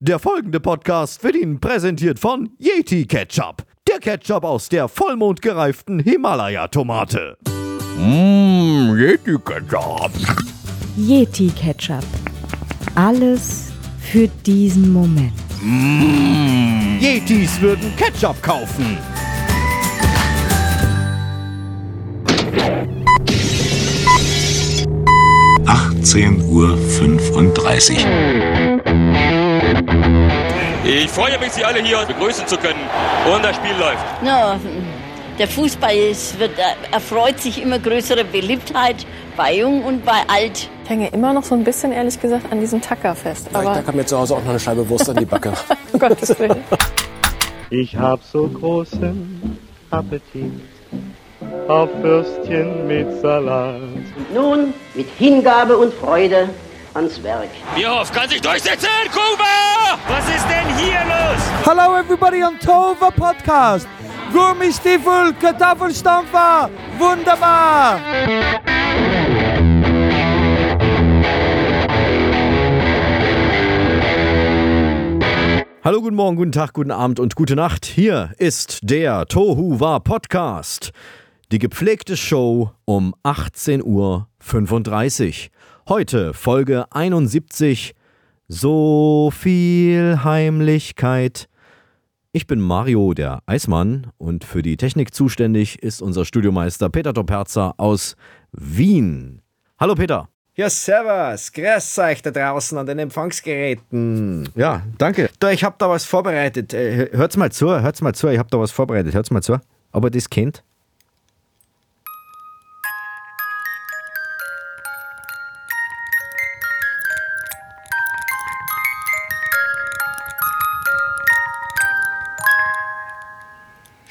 Der folgende Podcast wird Ihnen präsentiert von Yeti Ketchup. Der Ketchup aus der vollmondgereiften Himalaya-Tomate. Mmm, Yeti Ketchup. Yeti Ketchup. Alles für diesen Moment. Yetis würden Ketchup kaufen. Achtzehn Uhr. fünfunddreißig. Ich freue mich, Sie alle hier begrüßen zu können. Und das Spiel läuft. Na, der Fußball ist, wird, erfreut sich immer größere Beliebtheit bei Jung und bei Alt. Ich hänge immer noch so ein bisschen, ehrlich gesagt, an diesem Tacker fest. Ja, Aber da kam mir zu Hause auch noch eine Scheibe Wurst an die Backe. um Gottes Willen. Ich hab so großen Appetit auf Würstchen mit Salat. Nun mit Hingabe und Freude ans Werk. Bierhoff kann sich durchsetzen. Kuba! Was ist denn hier los? Hello everybody on Tova Podcast. Gummistiefel, Kartoffelstampfer, wunderbar. Hallo, guten Morgen, guten Tag, guten Abend und gute Nacht. Hier ist der Tohu War Podcast. Die gepflegte Show um 18.35 Uhr. Heute Folge 71. So viel Heimlichkeit. Ich bin Mario, der Eismann, und für die Technik zuständig ist unser Studiomeister Peter Toperzer aus Wien. Hallo Peter. Ja, servus. Grüß euch da draußen an den Empfangsgeräten. Ja, danke. Da, ich hab da was vorbereitet. Äh, Hört's mal zu, hört's mal zu. Ich hab da was vorbereitet. Hört's mal zu. Ihr das kennt?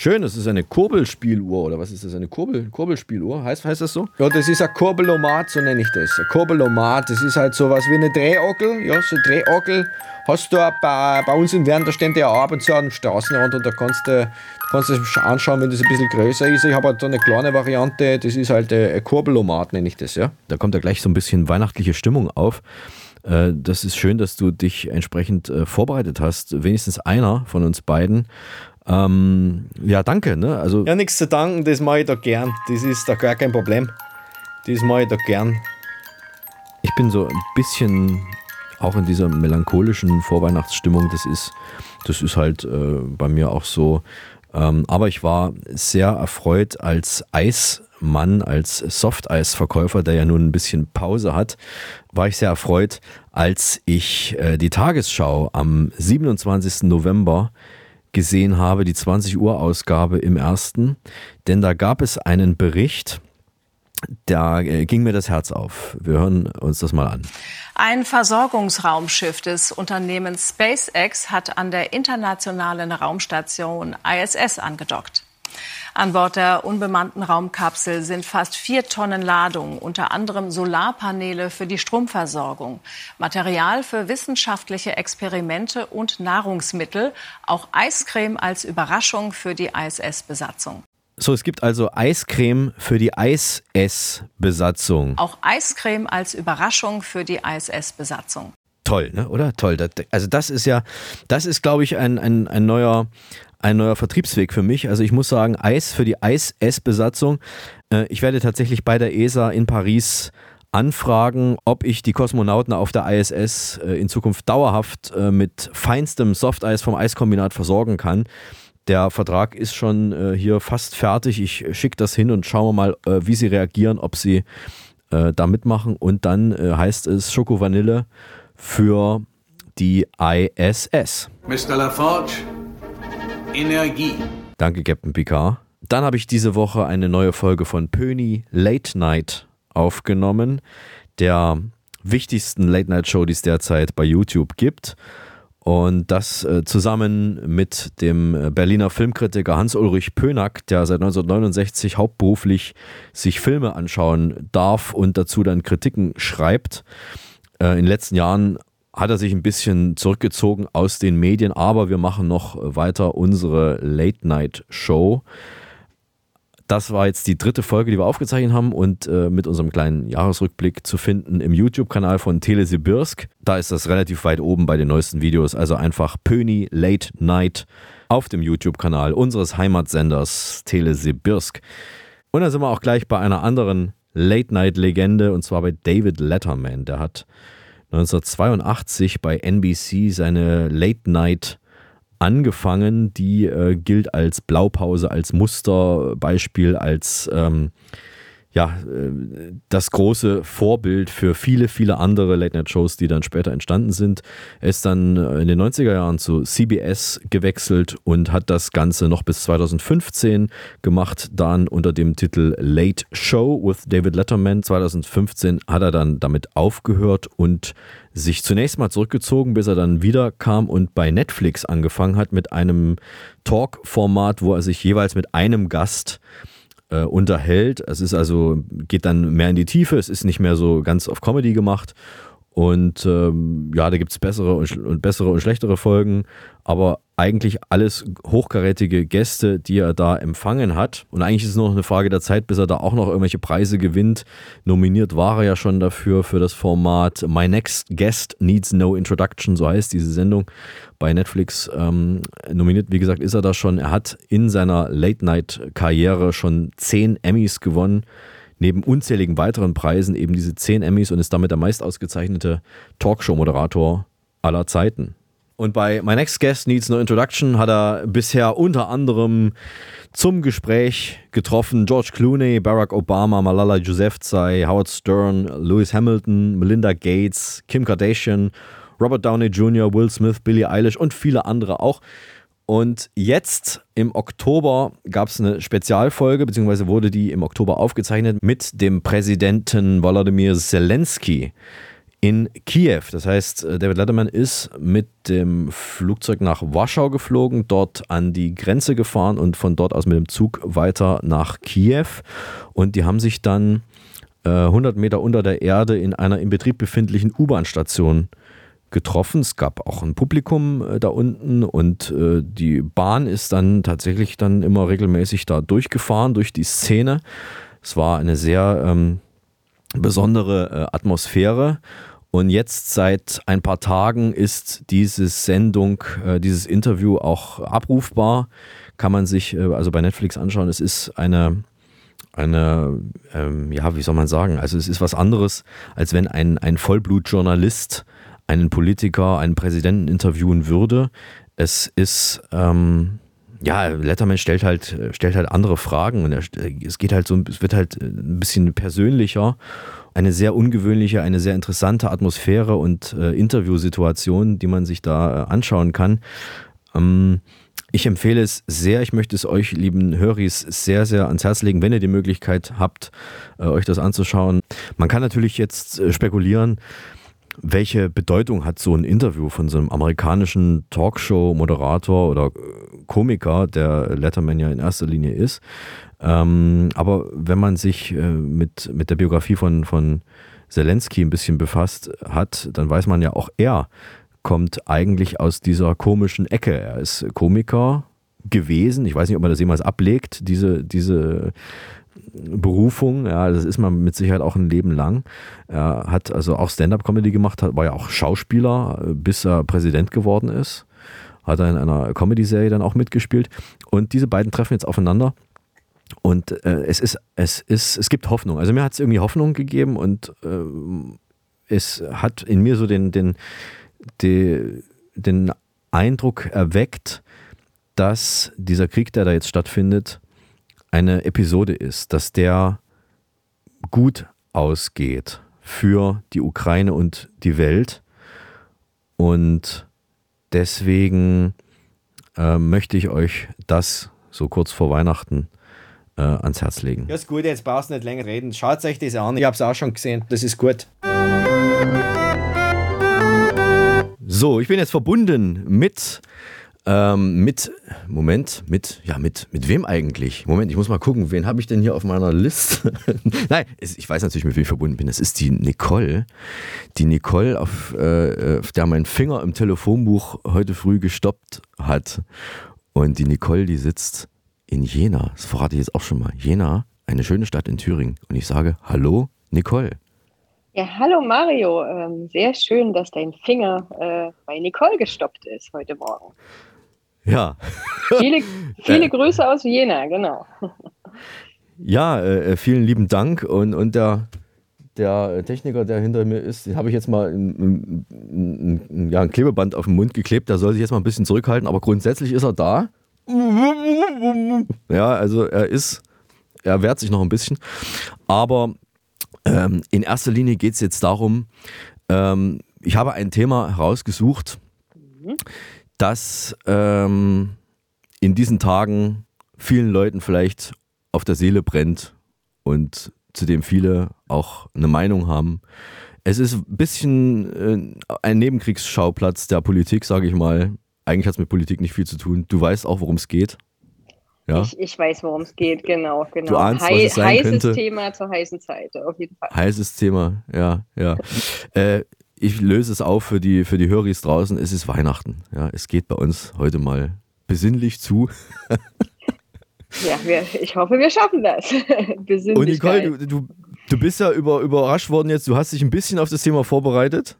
Schön, das ist eine Kurbelspieluhr oder was ist das? Eine Kurbel, Kurbelspieluhr? Heißt, heißt das so? Ja, das ist ein Kurbelomat, so nenne ich das. Ein Kurbelomat, das ist halt sowas wie eine Drehorgel. Ja, so eine Drehorgel hast du bei, bei uns in Wern, da stehen die auch ab und zu am Straßenrand und da kannst du, du kannst das anschauen, wenn das ein bisschen größer ist. Ich habe halt so eine kleine Variante, das ist halt ein Kurbelomat, nenne ich das, ja. Da kommt ja gleich so ein bisschen weihnachtliche Stimmung auf. Äh, Das ist schön, dass du dich entsprechend äh, vorbereitet hast. Wenigstens einer von uns beiden. Ähm, ja, danke. Ne? Also, Ja, nichts zu danken, das mache ich da gern. Das ist da gar kein Problem. Das mache ich da gern. ich bin so ein bisschen auch in dieser melancholischen Vorweihnachtsstimmung. Das ist, das ist halt äh, bei mir auch so. Ähm, aber ich war sehr erfreut als Eismann, als Softeisverkäufer, der ja nun ein bisschen Pause hat, war ich sehr erfreut, als ich äh, die Tagesschau am 27. November gesehen habe, die 20 Uhr Ausgabe im ersten, denn da gab es einen Bericht, da äh, ging mir das Herz auf. Wir hören uns das mal an. Ein Versorgungsraumschiff des Unternehmens SpaceX hat an der internationalen Raumstation ISS angedockt. An Bord der unbemannten Raumkapsel sind fast vier Tonnen Ladung, unter anderem Solarpaneele für die Stromversorgung, Material für wissenschaftliche Experimente und Nahrungsmittel, auch Eiscreme als Überraschung für die ISS-Besatzung. So, es gibt also Eiscreme für die ISS-Besatzung. Auch Eiscreme als Überraschung für die ISS-Besatzung. Toll, ne? oder? Toll. Das, also das ist ja, das ist, glaube ich, ein, ein, ein neuer ein neuer Vertriebsweg für mich. Also ich muss sagen, Eis für die ISS-Besatzung. Äh, ich werde tatsächlich bei der ESA in Paris anfragen, ob ich die Kosmonauten auf der ISS äh, in Zukunft dauerhaft äh, mit feinstem Softeis vom Eiskombinat versorgen kann. Der Vertrag ist schon hier fast fertig. Ich schicke das hin und schauen wir mal, wie sie reagieren, ob sie da mitmachen. Und dann heißt es Schoko Vanille für die ISS. Mr. LaForge, Energie. Danke, Captain Picard. Dann habe ich diese Woche eine neue Folge von Pöni Late Night aufgenommen, der wichtigsten Late Night Show, die es derzeit bei YouTube gibt. Und das äh, zusammen mit dem äh, Berliner Filmkritiker Hans-Ulrich Pönack, der seit 1969 hauptberuflich sich Filme anschauen darf und dazu dann Kritiken schreibt. Äh, in den letzten Jahren hat er sich ein bisschen zurückgezogen aus den Medien, aber wir machen noch weiter unsere Late Night Show. Das war jetzt die dritte Folge, die wir aufgezeichnet haben und äh, mit unserem kleinen Jahresrückblick zu finden im YouTube-Kanal von Telesibirsk. Da ist das relativ weit oben bei den neuesten Videos. Also einfach Pöni Late Night auf dem YouTube-Kanal unseres Heimatsenders Telesibirsk. Und dann sind wir auch gleich bei einer anderen Late-Night-Legende und zwar bei David Letterman. Der hat 1982 bei NBC seine Late-Night angefangen. Die äh, gilt als Blaupause, als Musterbeispiel, als ähm, ja, äh, das große Vorbild für viele, viele andere Late-Night-Shows, die dann später entstanden sind. Er ist dann äh, in den 90er Jahren zu CBS gewechselt und hat das Ganze noch bis 2015 gemacht, dann unter dem Titel Late Show with David Letterman. 2015 hat er dann damit aufgehört und sich zunächst mal zurückgezogen, bis er dann wieder kam und bei Netflix angefangen hat mit einem Talk-Format, wo er sich jeweils mit einem Gast äh, unterhält. Es ist also, geht dann mehr in die Tiefe, es ist nicht mehr so ganz auf Comedy gemacht. Und ähm, ja, da gibt es bessere und, und, bessere und schlechtere Folgen, aber eigentlich alles hochkarätige Gäste, die er da empfangen hat. Und eigentlich ist es nur noch eine Frage der Zeit, bis er da auch noch irgendwelche Preise gewinnt. Nominiert war er ja schon dafür, für das Format My Next Guest Needs No Introduction, so heißt diese Sendung bei Netflix. Ähm, nominiert, wie gesagt, ist er da schon. Er hat in seiner Late-Night-Karriere schon zehn Emmys gewonnen neben unzähligen weiteren Preisen eben diese zehn Emmys und ist damit der meist ausgezeichnete Talkshow-Moderator aller Zeiten. Und bei My Next Guest Needs No Introduction hat er bisher unter anderem zum Gespräch getroffen George Clooney, Barack Obama, Malala Yousafzai, Howard Stern, Lewis Hamilton, Melinda Gates, Kim Kardashian, Robert Downey Jr., Will Smith, Billie Eilish und viele andere auch. Und jetzt im Oktober gab es eine Spezialfolge, beziehungsweise wurde die im Oktober aufgezeichnet mit dem Präsidenten Volodymyr Zelensky in Kiew. Das heißt, äh, David Letterman ist mit dem Flugzeug nach Warschau geflogen, dort an die Grenze gefahren und von dort aus mit dem Zug weiter nach Kiew. Und die haben sich dann äh, 100 Meter unter der Erde in einer im Betrieb befindlichen U-Bahn-Station äh, getroffen. Es gab auch ein Publikum äh, da unten und äh, die Bahn ist dann tatsächlich dann immer regelmäßig da durchgefahren durch die Szene. Es war eine sehr ähm, besondere äh, Atmosphäre. Und jetzt seit ein paar Tagen ist diese Sendung, äh, dieses Interview auch abrufbar. Kann man sich äh, also bei Netflix anschauen. Es ist eine eine, ähm, ja, wie soll man sagen, also es ist was anderes, als wenn ein, ein Vollblutjournalist einen Politiker, einen Präsidenten interviewen würde. Es ist, ähm, ja, Letterman stellt halt, stellt halt andere Fragen und er, es geht halt so, es wird halt ein bisschen persönlicher. Eine sehr ungewöhnliche, eine sehr interessante Atmosphäre und äh, Interviewsituation, die man sich da äh, anschauen kann. Ähm, ich empfehle es sehr, ich möchte es euch, lieben Höris, sehr, sehr ans Herz legen, wenn ihr die Möglichkeit habt, äh, euch das anzuschauen. Man kann natürlich jetzt äh, spekulieren, welche Bedeutung hat so ein Interview von so einem amerikanischen Talkshow-Moderator oder äh, Komiker, der Letterman ja in erster Linie ist? Ähm, aber wenn man sich äh, mit, mit der Biografie von, von Zelensky ein bisschen befasst hat, dann weiß man ja auch, er kommt eigentlich aus dieser komischen Ecke. Er ist Komiker gewesen. Ich weiß nicht, ob man das jemals ablegt, diese, diese Berufung, ja, das ist man mit Sicherheit auch ein Leben lang. Er hat also auch Stand-up-Comedy gemacht, war ja auch Schauspieler, bis er Präsident geworden ist. Hat er in einer Comedy-Serie dann auch mitgespielt. Und diese beiden treffen jetzt aufeinander. Und äh, es ist, es ist, es gibt Hoffnung. Also mir hat es irgendwie Hoffnung gegeben und äh, es hat in mir so den, den, den, den Eindruck erweckt, dass dieser Krieg, der da jetzt stattfindet, eine Episode ist, dass der gut ausgeht für die Ukraine und die Welt. Und deswegen äh, möchte ich euch das so kurz vor Weihnachten äh, ans Herz legen. Ja, ist gut, jetzt brauchst du nicht länger reden. Schaut euch das an. Ich habe es auch schon gesehen. Das ist gut. So, ich bin jetzt verbunden mit ähm, mit, Moment, mit, ja, mit, mit wem eigentlich? Moment, ich muss mal gucken, wen habe ich denn hier auf meiner Liste? Nein, ich weiß natürlich, mit wem ich verbunden bin. Das ist die Nicole. Die Nicole, auf, äh, auf der mein Finger im Telefonbuch heute früh gestoppt hat. Und die Nicole, die sitzt in Jena. Das verrate ich jetzt auch schon mal. Jena, eine schöne Stadt in Thüringen. Und ich sage, hallo, Nicole. Ja, hallo Mario. Ähm, sehr schön, dass dein Finger äh, bei Nicole gestoppt ist heute Morgen. Ja. Viele, viele Grüße aus Jena, genau. Ja, äh, vielen lieben Dank. Und, und der, der Techniker, der hinter mir ist, habe ich jetzt mal ein, ein, ein, ja, ein Klebeband auf den Mund geklebt. Der soll sich jetzt mal ein bisschen zurückhalten, aber grundsätzlich ist er da. Ja, also er ist, er wehrt sich noch ein bisschen. Aber ähm, in erster Linie geht es jetzt darum, ähm, ich habe ein Thema herausgesucht, das ähm, in diesen Tagen vielen Leuten vielleicht auf der Seele brennt und zu dem viele auch eine Meinung haben. Es ist ein bisschen äh, ein Nebenkriegsschauplatz der Politik, sage ich mal. Eigentlich hat es mit Politik nicht viel zu tun. Du weißt auch, worum es geht. Ja? Ich, ich weiß, worum es geht, genau. genau. Du ahnst, was es sein heißes könnte. Thema zur heißen Zeit, auf jeden Fall. Heißes Thema, ja, ja. äh, ich löse es auf für die, für die Höris draußen. Es ist Weihnachten. Ja, es geht bei uns heute mal besinnlich zu. Ja, wir, ich hoffe, wir schaffen das. Und Besinnlichkeit. Nicole, du, du, du bist ja über, überrascht worden jetzt. Du hast dich ein bisschen auf das Thema vorbereitet.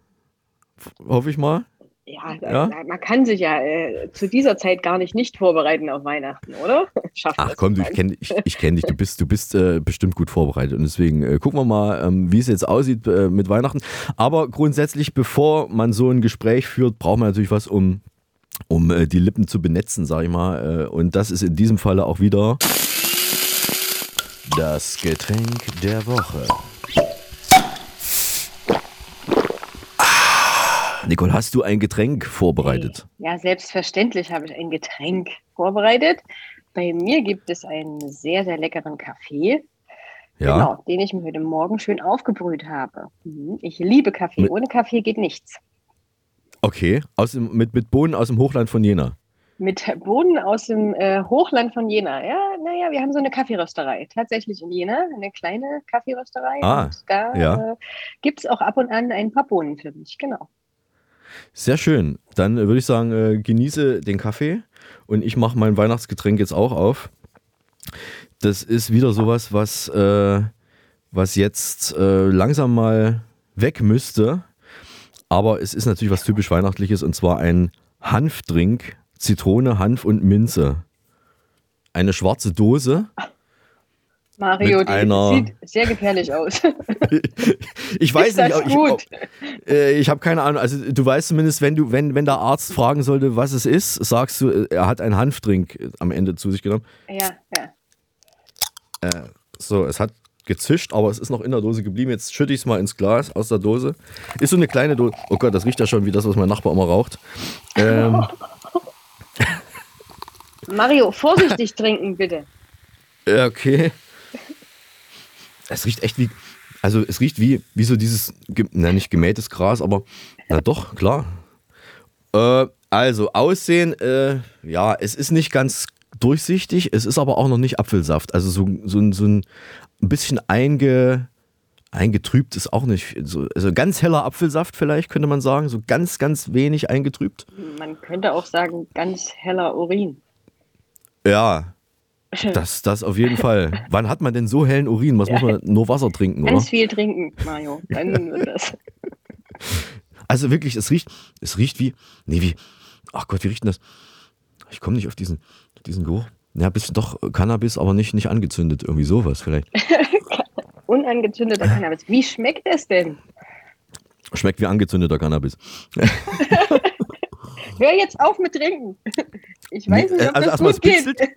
Hoffe ich mal. Ja, Ja? man kann sich ja äh, zu dieser Zeit gar nicht nicht vorbereiten auf Weihnachten, oder? Schafft Ach komm, du, ich kenne ich, ich kenn dich. Du bist, du bist äh, bestimmt gut vorbereitet. Und deswegen äh, gucken wir mal, ähm, wie es jetzt aussieht äh, mit Weihnachten. Aber grundsätzlich, bevor man so ein Gespräch führt, braucht man natürlich was, um, um äh, die Lippen zu benetzen, sag ich mal. Äh, und das ist in diesem Falle auch wieder das Getränk der Woche. Nicole, hast du ein Getränk vorbereitet? Ja, selbstverständlich habe ich ein Getränk vorbereitet. Bei mir gibt es einen sehr, sehr leckeren Kaffee, Ja. genau, den ich mir heute Morgen schön aufgebrüht habe. Mhm. Ich liebe Kaffee. Ohne Kaffee geht nichts. Okay, aus dem, mit, mit Bohnen aus dem Hochland von Jena. Mit Bohnen aus dem äh, Hochland von Jena. Ja, naja, wir haben so eine Kaffeerösterei. Tatsächlich in Jena, eine kleine Kaffeerösterei. Ah, und da ja. äh, gibt es auch ab und an ein paar Bohnen für mich. Genau. Sehr schön. Dann äh, würde ich sagen, äh, genieße den Kaffee und ich mache mein Weihnachtsgetränk jetzt auch auf. Das ist wieder sowas, was, äh, was jetzt äh, langsam mal weg müsste. Aber es ist natürlich was typisch Weihnachtliches und zwar ein Hanfdrink, Zitrone, Hanf und Minze. Eine schwarze Dose. Mario, Mit die einer- sieht sehr gefährlich aus. Ich weiß nicht, ob ich, gut? äh, ich habe keine Ahnung. Also du weißt zumindest, wenn du, wenn, wenn der Arzt fragen sollte, was es ist, sagst du, äh, er hat einen Hanfdrink äh, am Ende zu sich genommen. ja, ja. Äh, so, es hat gezischt, aber es ist noch in der Dose geblieben. Jetzt schütte ich es mal ins Glas aus der Dose. Ist so eine kleine Dose. Oh Gott, das riecht ja schon wie das, was mein Nachbar immer raucht. Ähm, Mario, vorsichtig trinken, bitte. okay. Es riecht echt wie. Also es riecht wie, wie so dieses, na nicht gemähtes Gras, aber na doch, klar. Äh, also Aussehen, äh, ja, es ist nicht ganz durchsichtig, es ist aber auch noch nicht Apfelsaft. Also so, so, ein- so ein bisschen einge, eingetrübt ist auch nicht. So, also ganz heller Apfelsaft vielleicht, könnte man sagen. So ganz, ganz wenig eingetrübt. Man könnte auch sagen, ganz heller Urin. Ja, das, das auf jeden Fall. Wann hat man denn so hellen Urin? Was muss man nur Wasser trinken, oder? Ganz viel trinken, Mario. Dann wird das. Also wirklich, es riecht, es riecht wie, nee, wie, ach Gott, wie riecht denn das? Ich komme nicht auf diesen, diesen Geruch. Ja, bisschen doch Cannabis, aber nicht, nicht angezündet. Irgendwie sowas vielleicht. Unangezündeter Cannabis. Wie schmeckt es denn? Schmeckt wie angezündeter Cannabis. Hör jetzt auf mit Trinken. Ich weiß nicht, ob also das gut es geht.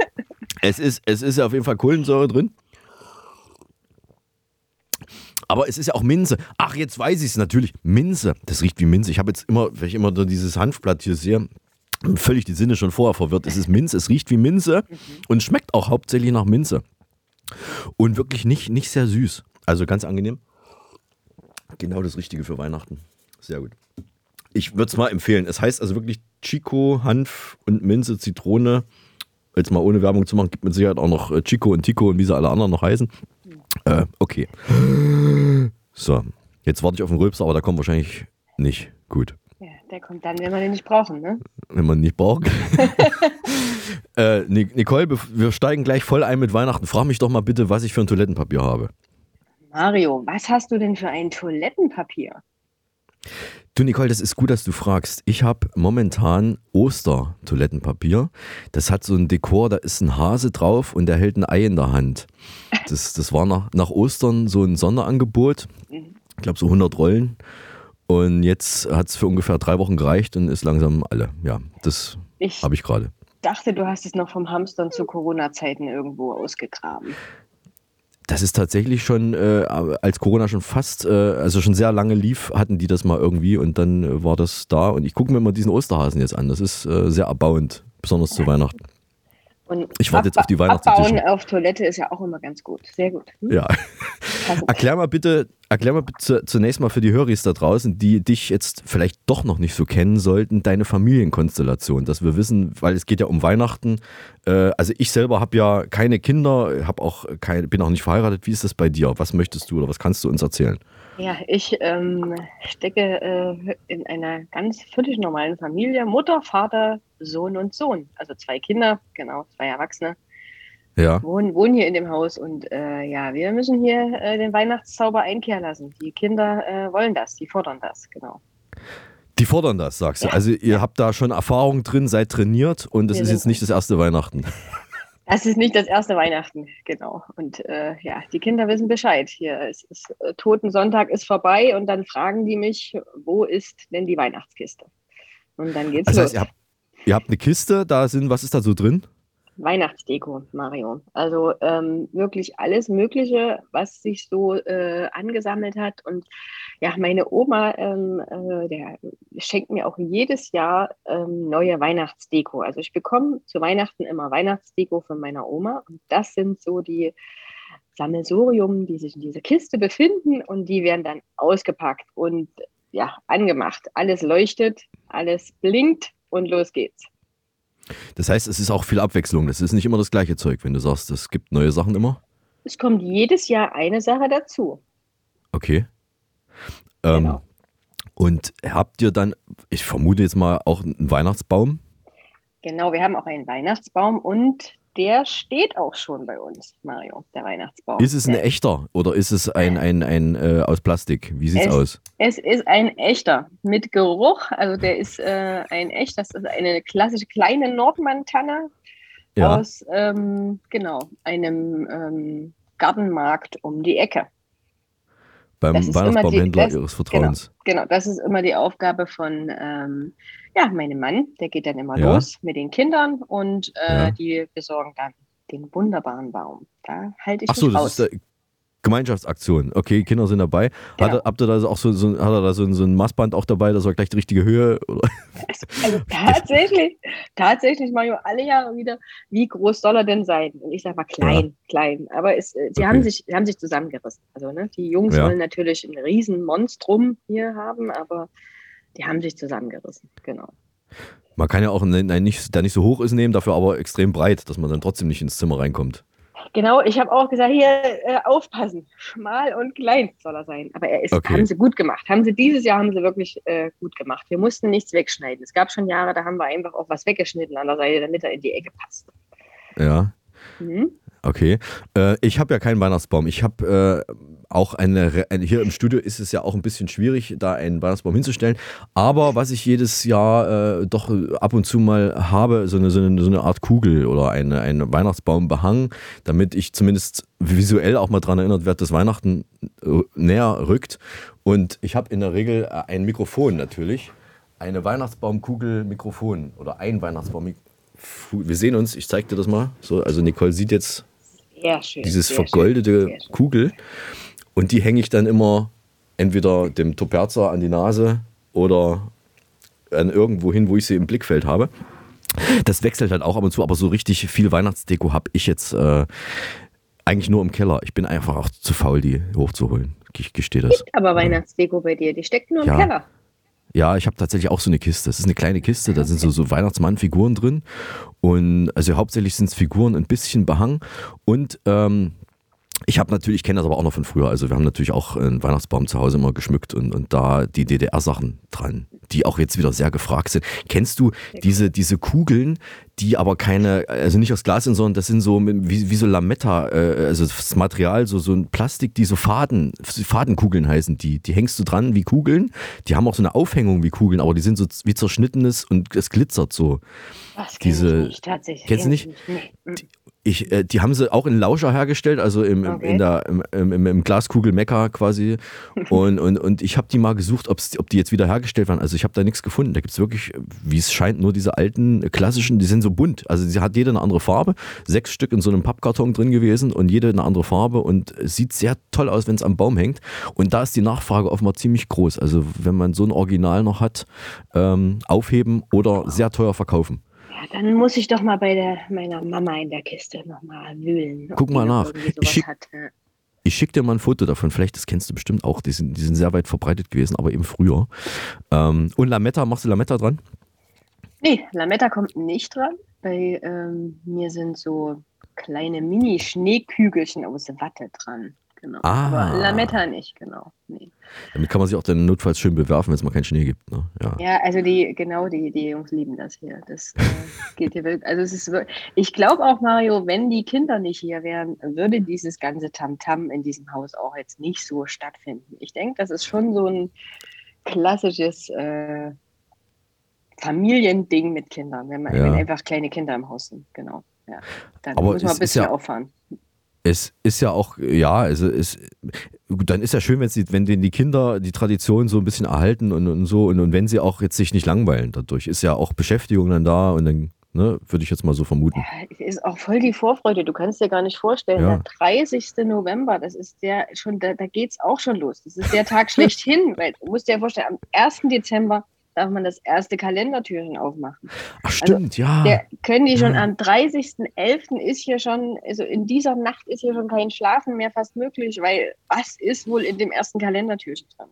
Es ist, es ist ja auf jeden Fall Kohlensäure drin. Aber es ist ja auch Minze. Ach, jetzt weiß ich es natürlich. Minze. Das riecht wie Minze. Ich habe jetzt immer, wenn ich immer dieses Hanfblatt hier sehe, völlig die Sinne schon vorher verwirrt. Es ist Minze. Es riecht wie Minze und schmeckt auch hauptsächlich nach Minze. Und wirklich nicht, nicht sehr süß. Also ganz angenehm. Genau das Richtige für Weihnachten. Sehr gut. Ich würde es mal empfehlen. Es heißt also wirklich Chico, Hanf und Minze, Zitrone. Jetzt mal ohne Werbung zu machen, gibt mit Sicherheit auch noch äh, Chico und Tico und wie sie alle anderen noch heißen. Äh, okay. So, jetzt warte ich auf den Rülpser, aber der kommt wahrscheinlich nicht. Gut. Ja, der kommt dann, wenn wir den nicht brauchen, ne? Wenn man ihn nicht braucht. äh, Ni- Nicole, wir steigen gleich voll ein mit Weihnachten. Frag mich doch mal bitte, was ich für ein Toilettenpapier habe. Mario, was hast du denn für ein Toilettenpapier? Du, Nicole, das ist gut, dass du fragst. Ich habe momentan Oster-Toilettenpapier. Das hat so ein Dekor, da ist ein Hase drauf und der hält ein Ei in der Hand. Das, das war nach, nach Ostern so ein Sonderangebot. Ich glaube, so 100 Rollen. Und jetzt hat es für ungefähr drei Wochen gereicht und ist langsam alle. Ja, das Ich habe ich gerade. dachte, du hast es noch vom Hamstern zu Corona-Zeiten irgendwo ausgegraben. Das ist tatsächlich schon, äh, als Corona schon fast, äh, also schon sehr lange lief, hatten die das mal irgendwie und dann äh, war das da. Und ich gucke mir mal diesen Osterhasen jetzt an. Das ist äh, sehr erbauend, besonders zu Weihnachten. Und Ich warte jetzt auf die Weihnachtsedition. Abbauen auf Toilette ist ja auch immer ganz gut. Sehr gut. Hm? Ja. Erklär mal bitte, erklär mal bitte zunächst mal für die Höris da draußen, die dich jetzt vielleicht doch noch nicht so kennen sollten, deine Familienkonstellation, dass wir wissen, weil es geht ja um Weihnachten. Äh, also ich selber habe ja keine Kinder, habe auch keine, bin auch nicht verheiratet. Wie ist das bei dir? Was möchtest du oder was kannst du uns erzählen? Ja, ich ähm, stecke äh, in einer ganz völlig normalen Familie. Mutter, Vater, Sohn und Sohn. Also zwei Kinder, genau, zwei Erwachsene. Ja. Wohnen, wohnen hier in dem Haus und äh, ja, wir müssen hier äh, den Weihnachtszauber einkehren lassen. Die Kinder äh, wollen das, die fordern das, genau. Die fordern das, sagst du. Also ihr habt da schon Erfahrung drin, seid trainiert und Wir ist jetzt nicht das erste Weihnachten. Das ist nicht das erste Weihnachten, genau. Und äh, ja, die Kinder wissen Bescheid. Hier ist, ist äh, Totensonntag ist vorbei und dann fragen die mich, wo ist denn die Weihnachtskiste? Und dann geht's Das los. heißt, ihr habt, ihr habt eine Kiste, da sind, was ist da so drin? Weihnachtsdeko, Mario. Also ähm, wirklich alles Mögliche, was sich so äh, angesammelt hat. Und ja, meine Oma, ähm, äh, der schenkt mir auch jedes Jahr ähm, neue Weihnachtsdeko. Also ich bekomme zu Weihnachten immer Weihnachtsdeko von meiner Oma. Und das sind so die Sammelsurium, die sich in dieser Kiste befinden. Und die werden dann ausgepackt und ja, angemacht. Alles leuchtet, alles blinkt und los geht's. Das heißt, es ist auch viel Abwechslung. Das ist nicht immer das gleiche Zeug, wenn du sagst, es gibt neue Sachen immer. Es kommt jedes Jahr eine Sache dazu. Okay. Ähm, Genau. Und habt ihr dann, ich vermute jetzt mal, auch einen Weihnachtsbaum? Genau, wir haben auch einen Weihnachtsbaum und der steht auch schon bei uns, Mario, der Weihnachtsbaum. Ist es ein echter oder ist es ein, ein, ein äh, aus Plastik? Wie sieht's es, aus? Es ist ein echter mit Geruch. Also der ist äh, ein echt, das ist eine klassische kleine Nordmantanne Ja. aus ähm, genau einem ähm, Gartenmarkt um die Ecke. Beim Weihnachtsbaumhändler Ihres Vertrauens. Genau, das ist immer die Aufgabe von ähm, ja, meinem Mann. Der geht dann immer Ja. los mit den Kindern und äh, Ja. die besorgen dann den wunderbaren Baum. Da halte ich Ach so, mich das raus. ist der Gemeinschaftsaktion. Okay, Kinder sind dabei. Hat, Genau. er, habt ihr da auch so, so, hat er da so, ein- so ein Maßband auch dabei, das war gleich die richtige Höhe? Oder? Also tatsächlich, tatsächlich, Mario, alle Jahre wieder, wie groß soll er denn sein? Und ich sage mal klein, klein. Aber es, äh, sie Okay. haben, sich, haben sich zusammengerissen. Also ne, die Jungs Ja. wollen natürlich ein riesen Monstrum hier haben, aber die haben sich zusammengerissen. Genau. Man kann ja auch einen, einen nicht, der nicht so hoch ist, nehmen, dafür aber extrem breit, dass man dann trotzdem nicht ins Zimmer reinkommt. Genau, ich habe auch gesagt, hier äh, aufpassen, schmal und klein soll er sein. Aber er ist, Okay. haben sie gut gemacht. Haben sie dieses Jahr haben sie wirklich äh, gut gemacht. Wir mussten nichts wegschneiden. Es gab schon Jahre, da haben wir einfach auch was weggeschnitten an der Seite, damit er in die Ecke passt. Ja. Mhm. Okay. Äh, ich habe ja keinen Weihnachtsbaum. Ich habe äh, auch eine, eine, hier im Studio ist es ja auch ein bisschen schwierig, da einen Weihnachtsbaum hinzustellen. Aber was ich jedes Jahr äh, doch ab und zu mal habe, so eine, so eine, so eine Art Kugel oder eine, ein Weihnachtsbaumbehang, damit ich zumindest visuell auch mal dran erinnert werde, dass Weihnachten äh, näher rückt. Und ich habe in der Regel äh, ein Mikrofon natürlich. Eine Weihnachtsbaumkugel-Mikrofon oder ein Weihnachtsbaum. Wir sehen uns, ich zeige dir das mal. So, also Nicole sieht jetzt Sehr schön. dieses sehr vergoldete schön, schön. Kugel. Und die hänge ich dann immer entweder dem Toperzer an die Nase oder an irgendwo hin, wo ich sie im Blickfeld habe. Das wechselt halt auch ab und zu, aber so richtig viel Weihnachtsdeko habe ich jetzt äh, eigentlich nur im Keller. Ich bin einfach auch zu faul, die hochzuholen. Ich gestehe das. Gibt aber Weihnachtsdeko bei dir, die steckt nur im Ja. Keller. Ja, ich habe tatsächlich auch so eine Kiste. Das ist eine kleine Kiste, da sind so, so Weihnachtsmann-Figuren drin. Und also hauptsächlich sind es Figuren, ein bisschen Behang. Und ähm, Ich habe natürlich, ich kenne das aber auch noch von früher. Also wir haben natürlich auch einen Weihnachtsbaum zu Hause immer geschmückt und, und da die DDR-Sachen dran, die auch jetzt wieder sehr gefragt sind. Kennst du diese, diese Kugeln, die aber keine, also nicht aus Glas sind, sondern das sind so wie, wie so Lametta, äh, also das Material, so, so ein Plastik, die so Faden, Fadenkugeln heißen die. Die hängst du dran wie Kugeln. Die haben auch so eine Aufhängung wie Kugeln, aber die sind so wie zerschnittenes und es glitzert so. Was Diese, ich nicht, tatsächlich. Kennst du nicht? Nee. Ich, äh, die haben sie auch in Lauscher hergestellt, also im, im, Okay. in der, im, im, im Glaskugel Mekka quasi. Und, und, und ich habe die mal gesucht, ob die jetzt wieder hergestellt waren. Also ich habe da nichts gefunden. Da gibt es wirklich, wie es scheint, nur diese alten äh, klassischen, die sind so bunt. Also sie hat jede eine andere Farbe. Sechs Stück in so einem Pappkarton drin gewesen und jede eine andere Farbe und sieht sehr toll aus, wenn es am Baum hängt. Und da ist die Nachfrage offenbar ziemlich groß. Also wenn man so ein Original noch hat, ähm, aufheben oder sehr teuer verkaufen. Dann muss ich doch mal bei der, meiner Mama in der Kiste nochmal wühlen. Guck mal nach. Ich sowas schick-. Ja. Schicke dir mal ein Foto davon, vielleicht das kennst du bestimmt auch. Die sind, die sind sehr weit verbreitet gewesen, aber eben früher. Ähm, und Lametta, machst du Lametta dran? Nee, Lametta kommt nicht dran. Bei ähm, mir sind so kleine Mini-Schneekügelchen aus Watte dran. Genau. Ah. Aber Lametta nicht, genau. Nee. Damit kann man sich auch dann notfalls schön bewerfen, wenn es mal keinen Schnee gibt. Ne? Ja. Ja, also die, genau, die, die Jungs lieben das hier. Das äh, geht hier wirklich. Also es ist wirklich, ich glaube auch, Mario, wenn die Kinder nicht hier wären, würde dieses ganze Tamtam in diesem Haus auch jetzt nicht so stattfinden. Ich denke, das ist schon so ein klassisches äh, Familiending mit Kindern, wenn man Ja. wenn einfach kleine Kinder im Haus sind. Genau. Ja. Dann Aber muss man ein bisschen ja- auffahren. Es ist ja auch, ja, also es, dann ist ja schön, wenn, sie, wenn die Kinder die Tradition so ein bisschen erhalten und, und so und, und wenn sie auch jetzt sich nicht langweilen dadurch, ist ja auch Beschäftigung dann da und dann, ne, würde ich jetzt mal so vermuten. ist auch voll die Vorfreude. Du kannst dir gar nicht vorstellen, Ja. der 30. November, das ist der schon, da, da geht es auch schon los. Das ist der Tag schlechthin, weil du musst dir ja vorstellen, am 1. Dezember darf man das erste Kalendertürchen aufmachen. Ach stimmt, ja. Der, können die schon Ja. am 30.11. ist hier schon, also in dieser Nacht ist hier schon kein Schlafen mehr fast möglich, weil was ist wohl in dem ersten Kalendertürchen dran?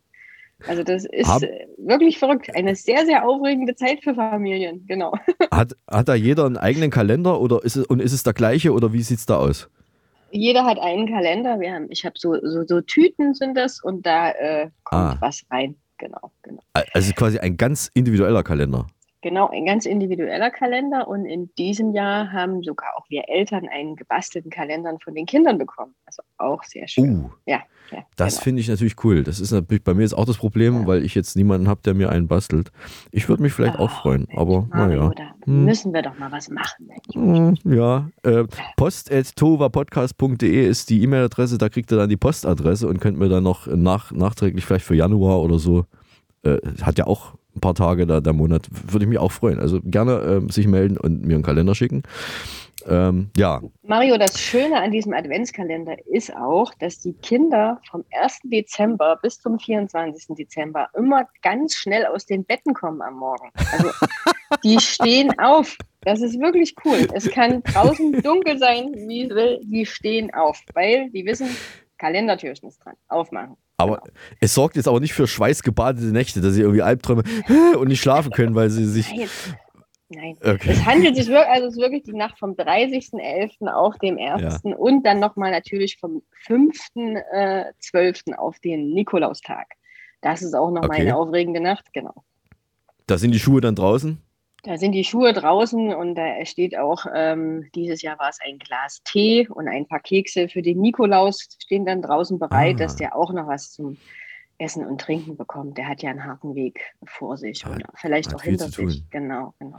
Also das ist Hab- äh, wirklich verrückt. Eine sehr, sehr aufregende Zeit für Familien, genau. Hat, hat da jeder einen eigenen Kalender oder ist es, und ist es der gleiche oder wie sieht es da aus? Jeder hat einen Kalender. Wir haben, ich habe so, so, so Tüten sind das und da äh, kommt Ah. was rein. Genau, genau. Also quasi ein ganz individueller Kalender. Genau, ein ganz individueller Kalender und in diesem Jahr haben sogar auch wir Eltern einen gebastelten Kalender von den Kindern bekommen. Also auch sehr schön. Uh, Ja, ja. das genau. finde ich natürlich cool. Das ist natürlich bei mir jetzt auch das Problem, weil ich jetzt niemanden habe, der mir einen bastelt. Ich würde mich vielleicht auch freuen, aber Mario, naja. da Hm. müssen wir doch mal was machen. Mensch. Hm, Ja, äh, post.tovapodcast.de ist die E-Mail-Adresse, da kriegt ihr dann die Postadresse und könnt mir dann noch nach, nachträglich vielleicht für Januar oder so, äh, hat ja auch ein paar Tage da der Monat, würde ich mich auch freuen. Also gerne ähm, sich melden und mir einen Kalender schicken. Ähm, ja, Mario, das Schöne an diesem Adventskalender ist auch, dass die Kinder vom 1. Dezember bis zum 24. Dezember immer ganz schnell aus den Betten kommen am Morgen. Also die stehen auf. Das ist wirklich cool. Es kann draußen dunkel sein, wie es will. Die stehen auf, weil die wissen, Kalendertürchen ist dran. Aufmachen. Aber es sorgt jetzt aber nicht für schweißgebadete Nächte, dass sie irgendwie Albträume und nicht schlafen können, weil sie sich. Nein. Nein. Okay. Es handelt sich wirklich, also es ist wirklich die Nacht vom 30.11. auf dem 1. und dann nochmal natürlich vom 5.12. auf den Nikolaustag. Das ist auch nochmal Okay. eine aufregende Nacht, genau. Da sind die Schuhe dann draußen. Da sind die Schuhe draußen und da steht auch, ähm, dieses Jahr war es ein Glas Tee und ein paar Kekse für den Nikolaus stehen dann draußen bereit, Ah. dass der auch noch was zum Essen und Trinken bekommt. Der hat ja einen harten Weg vor sich oder vielleicht auch hinter sich. Genau, genau.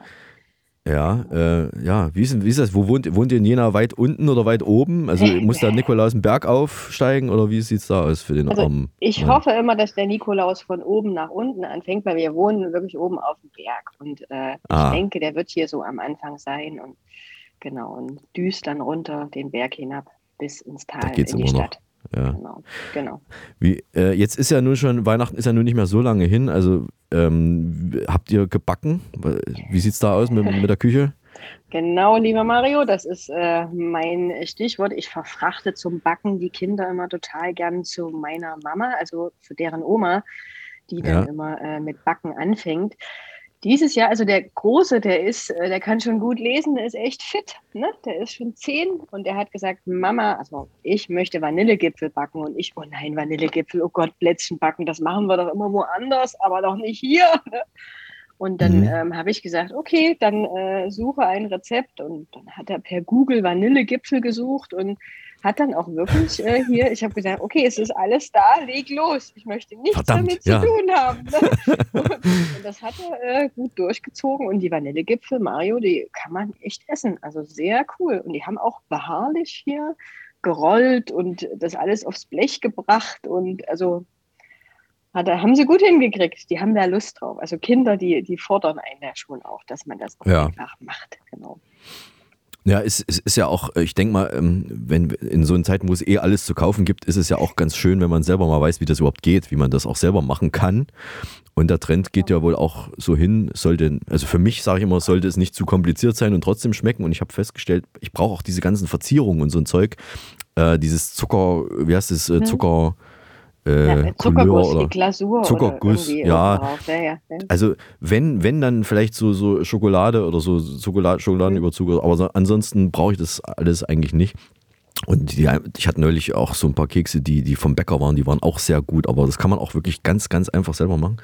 Ja, äh, ja. Wie ist, wie ist das? Wo wohnt, wohnt ihr in Jena weit unten oder weit oben? Also muss der Nikolaus einen Berg aufsteigen oder wie sieht es da aus für den Also Armen? ich Ja. hoffe immer, dass der Nikolaus von oben nach unten anfängt, weil wir wohnen wirklich oben auf dem Berg. Und äh, Ah. ich denke, der wird hier so am Anfang sein und genau und düst dann runter den Berg hinab bis ins Tal Da geht's in die immer noch. Ja. Genau, genau. Wie, äh, jetzt ist ja nun schon, Weihnachten ist ja nun nicht mehr so lange hin. Also ähm, habt ihr gebacken? Wie sieht es da aus mit, mit der Küche? Genau, lieber Mario, das ist äh, mein Stichwort. Ich verfrachte zum Backen die Kinder immer total gern zu meiner Mama, also zu deren Oma, die dann Ja. immer äh, mit Backen anfängt. Dieses Jahr, also der Große, der ist, äh, der kann schon gut lesen, der ist echt fit. Ne? Der ist schon zehn und der hat gesagt, Mama, also ich möchte Vanillegipfel backen und ich, oh nein, Vanillegipfel, oh Gott, Plätzchen backen, das machen wir doch immer woanders, aber doch nicht hier. Ne? Und dann mhm. ähm, habe ich gesagt, okay, dann äh, suche ein Rezept und dann hat er per Google Vanillegipfel gesucht und hat dann auch wirklich äh, hier, ich habe gesagt, okay, es ist alles da, leg los. Ich möchte nichts Verdammt, damit zu ja. tun haben. Ne? Und, und das hat er äh, gut durchgezogen und die Vanillegipfel, Mario, die kann man echt essen. Also sehr cool. Und die haben auch beharrlich hier gerollt und das alles aufs Blech gebracht und also hat, haben sie gut hingekriegt. Die haben da Lust drauf. Also Kinder, die, die fordern einen ja schon auch, dass man das auch Ja. einfach macht. Genau. Ja, es, es ist ja auch, ich denke mal, ähm, wenn in so Zeiten, wo es eh alles zu kaufen gibt, ist es ja auch ganz schön, wenn man selber mal weiß, wie das überhaupt geht, wie man das auch selber machen kann. Und der Trend geht ja wohl auch so hin, sollte, also für mich sage ich immer, sollte es nicht zu kompliziert sein und trotzdem schmecken. Und ich habe festgestellt, ich brauche auch diese ganzen Verzierungen und so ein Zeug, äh, dieses Zucker, wie heißt es, äh, Zucker, äh, Ja, Zuckerguss, Couleur die Glasur. Zuckerguss, oder ja. ja, ja. Also wenn, wenn dann vielleicht so, so Schokolade oder so Schokolade, Schokoladenüberzug, aber so, ansonsten brauche ich das alles eigentlich nicht. Und die, ich hatte neulich auch so ein paar Kekse, die, die vom Bäcker waren, die waren auch sehr gut, aber das kann man auch wirklich ganz, ganz einfach selber machen.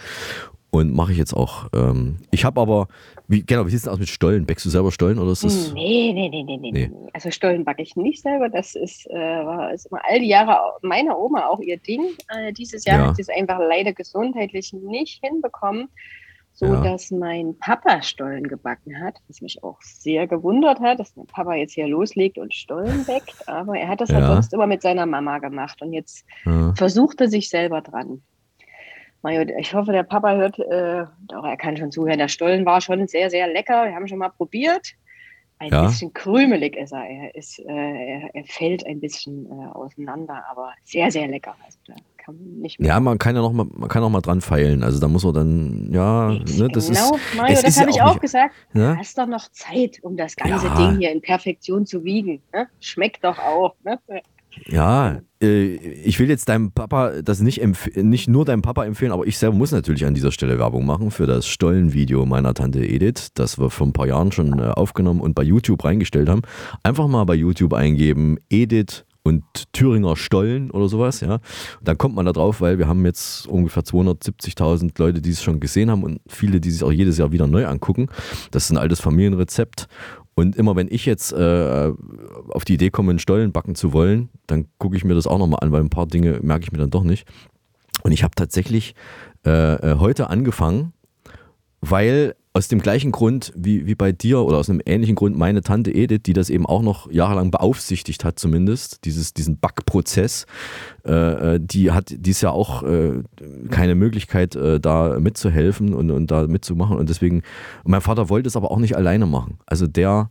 Und mache ich jetzt auch. Ähm, ich habe aber, wie, genau, wie sieht es aus mit Stollen? Bäckst du selber Stollen oder ist das? Nee, nee, nee, nee, nee, Nee. Also Stollen backe ich nicht selber. Das ist, äh, war ist immer all die Jahre meiner Oma auch ihr Ding. Äh, dieses Jahr Ja. hat sie es einfach leider gesundheitlich nicht hinbekommen, so Ja. dass mein Papa Stollen gebacken hat, was mich auch sehr gewundert hat, dass mein Papa jetzt hier loslegt und Stollen bäckt. Aber er hat das halt Ja. sonst immer mit seiner Mama gemacht und jetzt Ja. versucht er sich selber dran. Mario, ich hoffe, der Papa hört, äh, doch, er kann schon zuhören. Der Stollen war schon sehr, sehr lecker. Wir haben schon mal probiert. Ein Ja. bisschen krümelig ist er. Er, ist, äh, er, fällt ein bisschen äh, auseinander, aber sehr, sehr lecker. Also man nicht mehr. Ja, man kann ja noch mal, man kann auch mal dran feilen. Also da muss man dann, ja, ne, das genau, ist. Mario, das habe ja ich auch auch nicht- gesagt. Ne? Du hast doch noch Zeit, um das ganze Ja. Ding hier in Perfektion zu wiegen. Ne? Schmeckt doch auch. Ne? Ja, äh, ich will jetzt deinem Papa das nicht, nicht nur deinem Papa empfehlen, aber ich selber muss natürlich an dieser Stelle Werbung machen für das Stollenvideo meiner Tante Edith, das wir vor ein paar Jahren schon äh, aufgenommen und bei YouTube reingestellt haben. Einfach mal bei YouTube eingeben, Edith und Thüringer Stollen oder sowas, ja. Und dann kommt man da drauf, weil wir haben jetzt ungefähr 270.000 Leute, die es schon gesehen haben und viele, die sich auch jedes Jahr wieder neu angucken. Das ist ein altes Familienrezept. Und immer wenn ich jetzt äh, auf die Idee komme, einen Stollen backen zu wollen, dann gucke ich mir das auch nochmal an, weil ein paar Dinge merke ich mir dann doch nicht. Und ich habe tatsächlich äh, äh, heute angefangen, weil aus dem gleichen Grund wie, wie bei dir oder aus einem ähnlichen Grund meine Tante Edith, die das eben auch noch jahrelang beaufsichtigt hat zumindest, dieses, diesen Backprozess, äh, äh, die hat dies ja auch äh, keine Möglichkeit äh, da mitzuhelfen und, und da mitzumachen und deswegen, mein Vater wollte es aber auch nicht alleine machen. Also der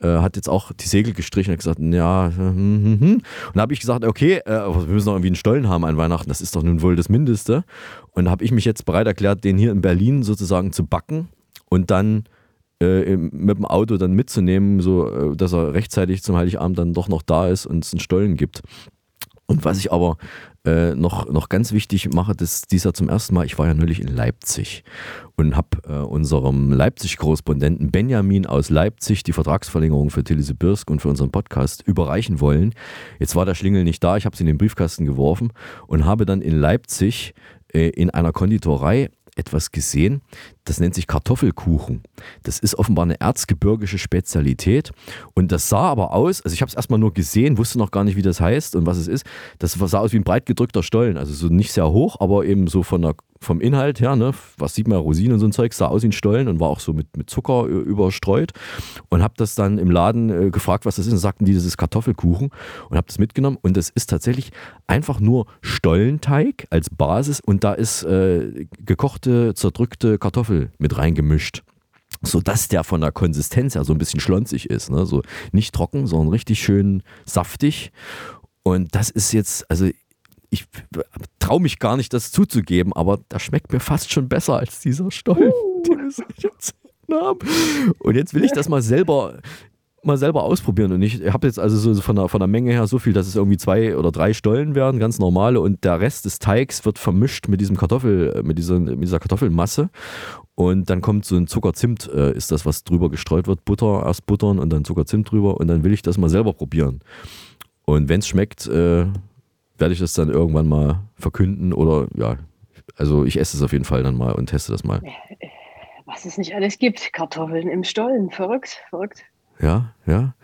äh, hat jetzt auch die Segel gestrichen und gesagt, ja, hm, hm, hm. und da habe ich gesagt, okay, äh, wir müssen doch irgendwie einen Stollen haben an Weihnachten, das ist doch nun wohl das Mindeste. Und da habe ich mich jetzt bereit erklärt, den hier in Berlin sozusagen zu backen und dann äh, mit dem Auto dann mitzunehmen, so äh, dass er rechtzeitig zum Heiligabend dann doch noch da ist und es einen Stollen gibt. Und was ich aber äh, noch, noch ganz wichtig mache, das dieser zum ersten Mal, ich war ja neulich in Leipzig und habe äh, unserem Leipzig-Korrespondenten Benjamin aus Leipzig die Vertragsverlängerung für Tilly Sibirsk und für unseren Podcast überreichen wollen. Jetzt war der Schlingel nicht da, ich habe sie in den Briefkasten geworfen und habe dann in Leipzig äh, in einer Konditorei etwas gesehen, das nennt sich Kartoffelkuchen. Das ist offenbar eine erzgebirgische Spezialität und das sah aber aus, also ich habe es erstmal nur gesehen, wusste noch gar nicht, wie das heißt und was es ist. Das sah aus wie ein breit gedrückter Stollen, also so nicht sehr hoch, aber eben so von der, vom Inhalt her, ne, was sieht man, Rosinen und so ein Zeug, sah aus wie ein Stollen und war auch so mit, mit Zucker überstreut und habe das dann im Laden äh, gefragt, was das ist und sagten die, das ist Kartoffelkuchen und habe das mitgenommen und das ist tatsächlich einfach nur Stollenteig als Basis und da ist äh, gekochte, zerdrückte Kartoffel mit reingemischt. Sodass der von der Konsistenz her so ein bisschen schlonzig ist. Ne? So nicht trocken, sondern richtig schön saftig. Und das ist jetzt, also ich traue mich gar nicht, das zuzugeben, aber das schmeckt mir fast schon besser als dieser Stollen, den wir sich jetzt haben. Und jetzt will ich das mal selber mal selber ausprobieren und ich habe jetzt also so von der, von der Menge her so viel, dass es irgendwie zwei oder drei Stollen werden, ganz normale und der Rest des Teigs wird vermischt mit diesem Kartoffel, mit dieser, mit dieser Kartoffelmasse Und dann kommt so ein Zucker-Zimt, äh, ist das, was drüber gestreut wird. Butter, erst buttern und dann Zucker-Zimt drüber. Und dann will ich das mal selber probieren. Und wenn es schmeckt, äh, werde ich das dann irgendwann mal verkünden oder ja, also ich esse es auf jeden Fall dann mal und teste das mal. Was es nicht alles gibt. Kartoffeln im Stollen. Verrückt, verrückt. Ja, ja.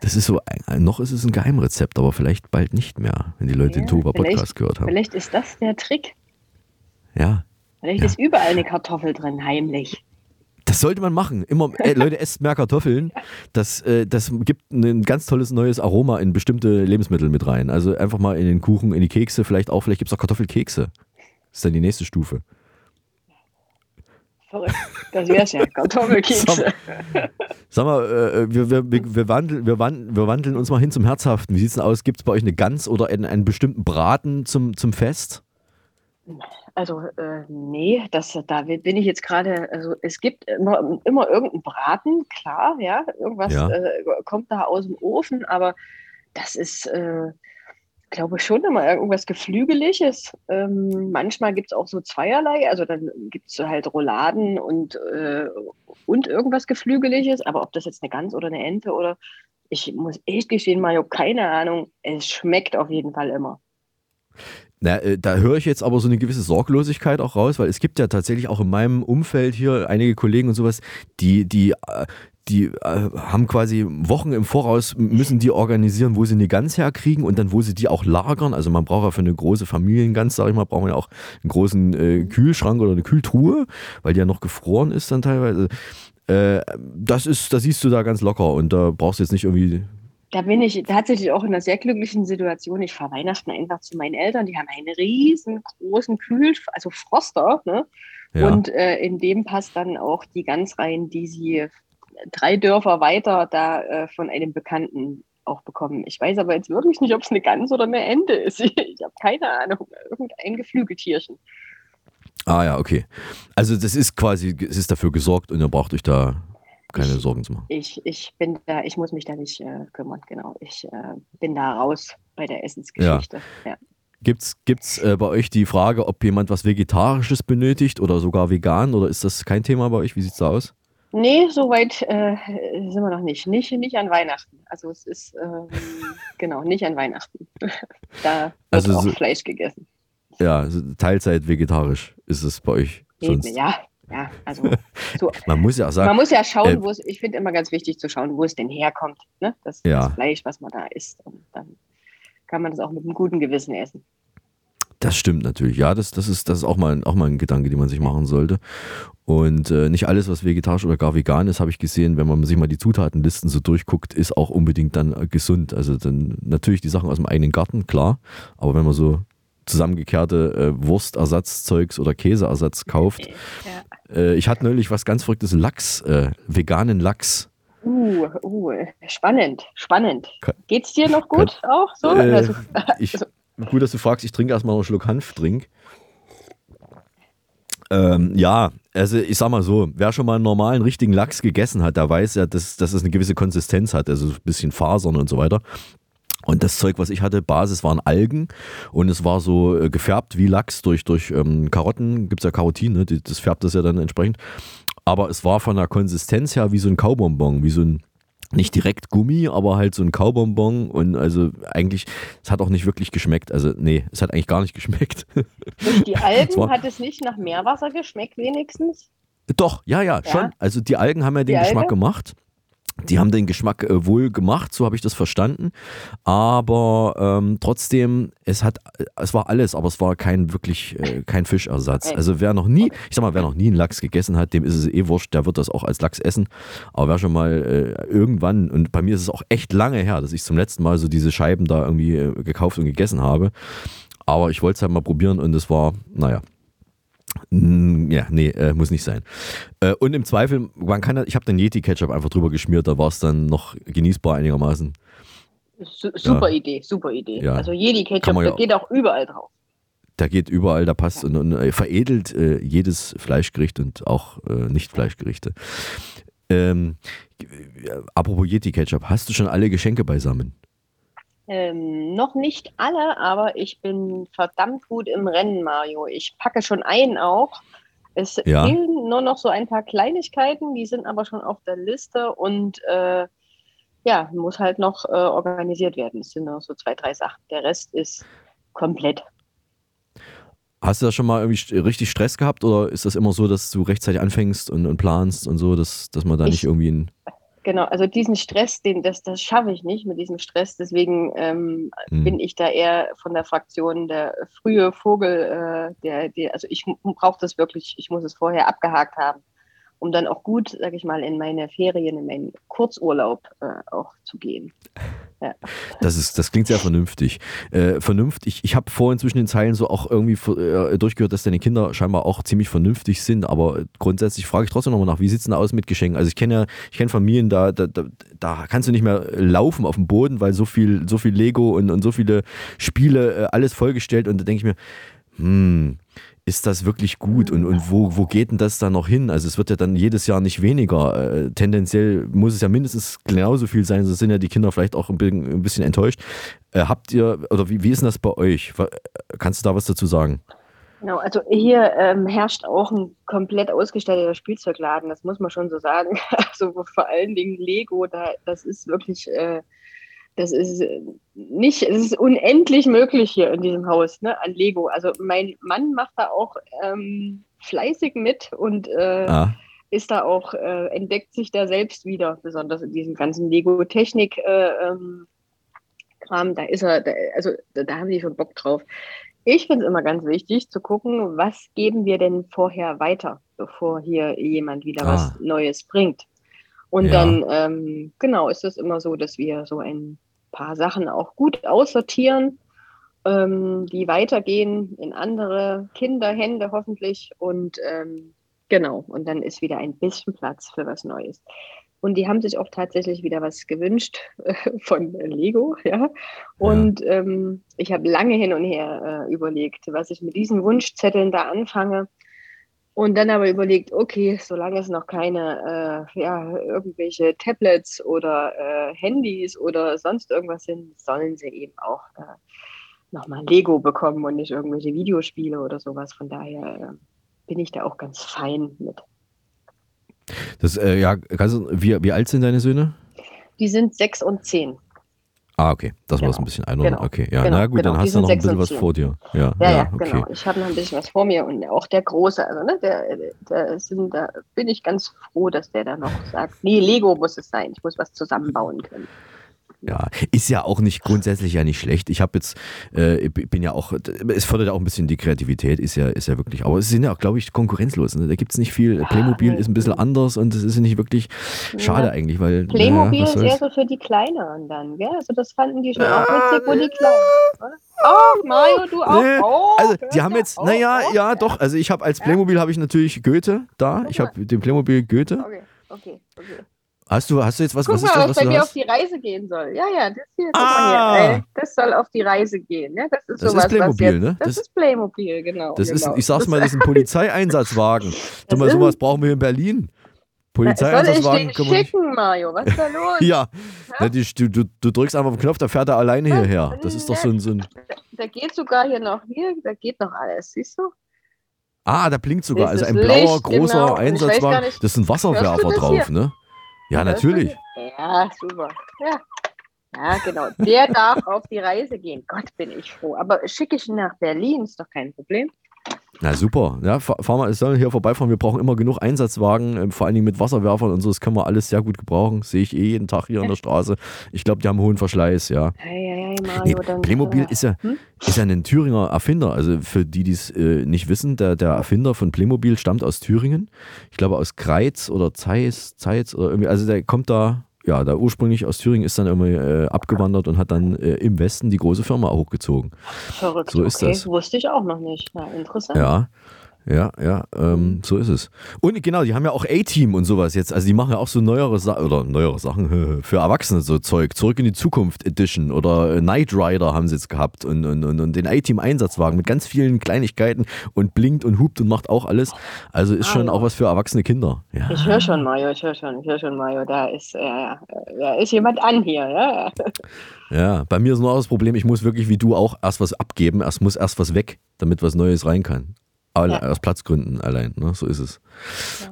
Das ist so, noch ist es ein Geheimrezept, aber vielleicht bald nicht mehr, wenn die Leute den Toba Podcast Vielleicht, gehört haben. vielleicht ist das der Trick. Ja. Vielleicht Ja. ist überall eine Kartoffel drin, heimlich. Das sollte man machen. Immer, äh, Leute, esst mehr Kartoffeln. Das, äh, das gibt ein ganz tolles neues Aroma in bestimmte Lebensmittel mit rein. Also einfach mal in den Kuchen, in die Kekse, vielleicht auch, vielleicht gibt es auch Kartoffelkekse. Das ist dann die nächste Stufe. Verrückt. Das wär's ja. Kartoffelkekse. Sag mal, äh, wir, wir, wir, wir, wandeln, wir, wandeln, wir wandeln uns mal hin zum Herzhaften. Wie sieht's denn aus? Gibt es bei euch eine Gans oder einen, einen bestimmten Braten zum, zum Fest? Also, äh, nee, das, da bin ich jetzt gerade, also es gibt immer, immer irgendeinen Braten, klar, ja, irgendwas Ja. Äh, kommt da aus dem Ofen, aber das ist, äh, glaube schon immer irgendwas Geflügeliges. Ähm, manchmal gibt es auch so zweierlei, also dann gibt es halt Rouladen und, äh, und irgendwas Geflügeliges, aber ob das jetzt eine Gans oder eine Ente oder, ich muss echt gestehen, Mario, keine Ahnung, es schmeckt auf jeden Fall immer. Na, äh, da höre ich jetzt aber so eine gewisse Sorglosigkeit auch raus, weil es gibt ja tatsächlich auch in meinem Umfeld hier einige Kollegen und sowas, die, die, äh, die äh, haben quasi Wochen im Voraus, müssen die organisieren, wo sie eine Gans herkriegen und dann, wo sie die auch lagern. Also man braucht ja für eine große Familiengans, sage ich mal, braucht man ja auch einen großen äh, Kühlschrank oder eine Kühltruhe, weil die ja noch gefroren ist dann teilweise. Äh, das ist, da siehst du da ganz locker und da brauchst du jetzt nicht irgendwie Da bin ich tatsächlich auch in einer sehr glücklichen Situation. Ich fahre Weihnachten einfach zu meinen Eltern. Die haben einen riesengroßen Kühl, also Froster. Ne? Ja. Und äh, in dem passt dann auch die Gans rein, die sie drei Dörfer weiter da äh, von einem Bekannten auch bekommen. Ich weiß aber jetzt wirklich nicht, ob es eine Gans oder eine Ente ist. Ich habe keine Ahnung. Irgendein Geflügeltierchen. Ah ja, okay. Also das ist quasi, es ist dafür gesorgt und ihr braucht euch da keine Sorgen zu machen. Ich, ich bin da, ich muss mich da nicht äh, kümmern, genau. Ich äh, bin da raus bei der Essensgeschichte. Ja. Gibt's, gibt's äh, bei euch die Frage, ob jemand was Vegetarisches benötigt oder sogar vegan oder ist das kein Thema bei euch? Wie sieht's da aus? Nee, soweit äh, sind wir noch nicht. nicht. Nicht an Weihnachten. Also es ist ähm, genau nicht an Weihnachten. da wird Also auch so- Fleisch gegessen. Ja, Teilzeit vegetarisch ist es bei euch sonst. Ja, ja, also so. Man muss ja auch sagen, man muss ja schauen, äh, wo es, ich finde immer ganz wichtig zu schauen, wo es denn herkommt, ne? das, Ja. das Fleisch, was man da isst. Und dann kann man das auch mit einem guten Gewissen essen. Das stimmt natürlich. Ja, das, das, ist, das ist auch mal, ein- auch mal ein Gedanke, den man sich machen sollte. Und äh, nicht alles, was vegetarisch oder gar vegan ist, habe ich gesehen, wenn man sich mal die Zutatenlisten so durchguckt, ist auch unbedingt dann äh, gesund. Also dann natürlich die Sachen aus dem eigenen Garten, klar. Aber wenn man so zusammengekehrte äh, Wurstersatzzeugs oder Käseersatz kauft. Äh, ich hatte neulich was ganz verrücktes, Lachs, äh, veganen Lachs. Uh, uh, spannend, spannend. Ka- Geht's dir noch gut auch so? Äh, also, ich, gut, dass du fragst, ich trinke erstmal noch einen Schluck Hanftrink. Ähm, ja, also ich sag mal so, wer schon mal einen normalen, richtigen Lachs gegessen hat, der weiß ja, dass, dass es eine gewisse Konsistenz hat, also ein bisschen Fasern und so weiter. Und das Zeug, was ich hatte, Basis waren Algen und es war so äh, gefärbt wie Lachs durch, durch ähm, Karotten, gibt es ja Karotin, ne? die, das färbt das ja dann entsprechend. Aber es war von der Konsistenz her wie so ein Kaubonbon, wie so ein, nicht direkt Gummi, aber halt so ein Kaubonbon und also eigentlich, es hat auch nicht wirklich geschmeckt. Also nee, es hat eigentlich gar nicht geschmeckt. durch die Algen war- hat es nicht nach Meerwasser geschmeckt wenigstens? Doch, ja, ja, Ja? schon. Also die Algen haben ja den Die Geschmack Alge? gemacht. Die haben den Geschmack äh, wohl gemacht, so habe ich das verstanden. Aber ähm, trotzdem, es hat, es war alles, aber es war kein wirklich äh, kein Fischersatz. Okay. Also wer noch nie, ich sag mal, wer noch nie einen Lachs gegessen hat, dem ist es eh wurscht, der wird das auch als Lachs essen. Aber wer schon mal äh, irgendwann, und bei mir ist es auch echt lange her, dass ich zum letzten Mal so diese Scheiben da irgendwie äh, gekauft und gegessen habe. Aber ich wollte es halt mal probieren und es war, naja, Ja, nee, äh, muss nicht sein. Äh, und im Zweifel, man kann, ich habe den Yeti-Ketchup einfach drüber geschmiert, da war es dann noch genießbar einigermaßen. Su super Ja. Idee, super Idee. Ja. Also Jedi Kann Ketchup, man ja das geht auch überall drauf. Der geht überall, der passt und, und äh, veredelt äh, jedes Fleischgericht und auch äh, Nicht-Fleischgerichte. Ähm, äh, apropos Yeti-Ketchup, hast du schon alle Geschenke beisammen? Ähm, noch nicht alle, aber ich bin verdammt gut im Rennen, Mario. Ich packe schon ein auch. Es Ja. fehlen nur noch so ein paar Kleinigkeiten, die sind aber schon auf der Liste und äh, ja, muss halt noch äh, organisiert werden. Es sind noch so zwei, drei Sachen. Der Rest ist komplett. Hast du da schon mal irgendwie richtig Stress gehabt oder ist das immer so, dass du rechtzeitig anfängst und, und planst und so, dass, dass man da Ich- nicht irgendwie ein. Genau, also diesen Stress, den, das, das schaffe ich nicht mit diesem Stress. Deswegen ähm, Hm. bin ich da eher von der Fraktion der frühe Vogel, äh, der, der, also ich brauche das wirklich, ich muss es vorher abgehakt haben, um dann auch gut, sag ich mal, in meine Ferien, in meinen Kurzurlaub äh, auch zu gehen. Ja. Das, ist, das klingt sehr vernünftig. Äh, vernünftig, ich, habe vorhin zwischen den Zeilen so auch irgendwie äh, durchgehört, dass deine Kinder scheinbar auch ziemlich vernünftig sind, aber grundsätzlich frage ich trotzdem nochmal nach, wie sieht es denn aus mit Geschenken? Also ich kenne ja, ich kenne Familien, da, da, da, da kannst du nicht mehr laufen auf dem Boden, weil so viel, so viel Lego und, und so viele Spiele, äh, alles vollgestellt und da denke ich mir, hm, ist das wirklich gut und, und wo, wo geht denn das dann noch hin? Also es wird ja dann jedes Jahr nicht weniger. Äh, tendenziell muss es ja mindestens genauso viel sein, sonst sind ja die Kinder vielleicht auch ein bisschen, ein bisschen enttäuscht. Äh, habt ihr, oder wie, wie ist denn das bei euch? Kannst du da was dazu sagen? Genau, also hier ähm, herrscht auch ein komplett ausgestatteter Spielzeugladen, das muss man schon so sagen. Also vor allen Dingen Lego, da, das ist wirklich, äh, das ist äh, nicht, es ist unendlich möglich hier in diesem Haus, ne, an Lego. Also mein Mann macht da auch ähm, fleißig mit und äh, Ah, ist da auch, äh, entdeckt sich da selbst wieder, besonders in diesem ganzen Lego-Technik. Äh, ähm, Kram, da ist er, da, also da, da haben die schon Bock drauf. Ich finde es immer ganz wichtig zu gucken, was geben wir denn vorher weiter, bevor hier jemand wieder Ah. was Neues bringt. Und Ja. dann, ähm, genau, ist es immer so, dass wir so ein paar Sachen auch gut aussortieren, ähm, die weitergehen in andere Kinderhände hoffentlich. Und ähm, genau, und dann ist wieder ein bisschen Platz für was Neues. Und die haben sich auch tatsächlich wieder was gewünscht äh, von Lego, ja. Und ähm, ich habe lange hin und her äh, überlegt, was ich mit diesen Wunschzetteln da anfange. Und dann aber überlegt, okay, solange es noch keine, äh, ja, irgendwelche Tablets oder äh, Handys oder sonst irgendwas sind, sollen sie eben auch äh, nochmal Lego bekommen und nicht irgendwelche Videospiele oder sowas. Von daher äh, bin ich da auch ganz fein mit. das, äh, ja, kannst du, wie, wie alt sind deine Söhne? Die sind sechs und zehn. Ah, okay, das war es Genau. ein bisschen einordnen. Genau. Okay, ja, Genau, na gut, genau. dann hast du noch ein bisschen was vor dir. Ja, Ja, ja, okay. genau. Ich habe noch ein bisschen was vor mir und auch der Große, also ne, der, der sind, da bin ich ganz froh, dass der da noch sagt, nee, Lego muss es sein, ich muss was zusammenbauen können. Ja, ist ja auch nicht grundsätzlich ja nicht schlecht. Ich habe jetzt, äh, bin ja auch, es fördert ja auch ein bisschen die Kreativität, ist ja, ist ja wirklich, aber es sind ja auch, glaube ich, konkurrenzlos. Ne? Da gibt es nicht viel. Playmobil nee. ist ein bisschen anders und es ist nicht wirklich schade Ja. eigentlich, weil. Playmobil naja, ist eher soll's. so für die Kleineren dann, gell? Also das fanden die schon auch witzig, wo die Kleinen. Oh, Mario, du auch. Nee, Oh, also die haben jetzt, auf, naja, oh. ja doch, also ich habe als Playmobil habe ich natürlich Goethe da, ich habe den Playmobil Goethe. Okay, okay, okay. Hast du, hast du jetzt was, Guck was mal, ist das, was was bei mir auf die Reise gehen soll. Ja, ja, das hier, Ah. hier. Das soll auf die Reise gehen. Ja, das ist Das ist sowas, was Playmobil, jetzt, ne? Das, Das- ist Playmobil, genau. Das ist, genau. ich sag's mal, das ist ein Polizeieinsatzwagen. Das mal, ist- sowas brauchen wir in Berlin. Soll ich Polizeieinsatzwagen den schicken, Mario? Was ist da los? Ja, Na, die, du, du, drückst einfach auf den Knopf, da fährt er alleine hierher. Das ist doch so ein, so ein. Da geht sogar hier noch, hier, da geht noch alles, siehst du? Ah, da blinkt sogar. Also Dieses ein blauer, Licht, großer genau. Einsatzwagen. nicht, Das ist ein Wasserwerfer drauf, hier? ne? Ja, natürlich. Ja, super. Ja. Ja, genau. Der darf auf die Reise gehen. Gott, bin ich froh. Aber schicke ich ihn nach Berlin, ist doch kein Problem. Na super. Ja, fahr, mal, es sollen hier vorbeifahren. Wir brauchen immer genug Einsatzwagen, ähm, vor allen Dingen mit Wasserwerfern und so. Das können wir alles sehr gut gebrauchen. Sehe ich eh jeden Tag hier an der Straße. Ich glaube, die haben hohen Verschleiß, ja. Hey, hey, Nee, Mario, dann. Playmobil äh, ist ja, hm? ist ja ein Thüringer Erfinder. Also für die, die es äh, nicht wissen, der, der Erfinder von Playmobil stammt aus Thüringen. Ich glaube aus Greiz oder Zeiss, Zeitz oder irgendwie. Also der kommt da, ja, da ursprünglich aus Thüringen ist dann irgendwie äh, abgewandert und hat dann äh, im Westen die große Firma hochgezogen. Verrückt. So ist okay, das. Wusste ich auch noch nicht. Ja, interessant. Ja. Ja, ja, ähm, so ist es. Und genau, die haben ja auch A-Team und sowas jetzt. Also die machen ja auch so neuere Sachen oder neuere Sachen für Erwachsene, so Zeug. Zurück in die Zukunft Edition oder Knight Rider haben sie jetzt gehabt und, und, und, und den A-Team-Einsatzwagen mit ganz vielen Kleinigkeiten und blinkt und hupt und macht auch alles. Also ist Ah, schon ja. auch was für erwachsene Kinder. Ja. Ich höre schon, Mario, ich höre schon, ich höre schon, Mario. Da ist, äh, ja, da ist jemand an hier, ja. ja, bei mir ist nur auch das Problem, ich muss wirklich wie du auch erst was abgeben, erst muss erst was weg, damit was Neues rein kann. Alle, Aus Platzgründen allein, ne? so ist es.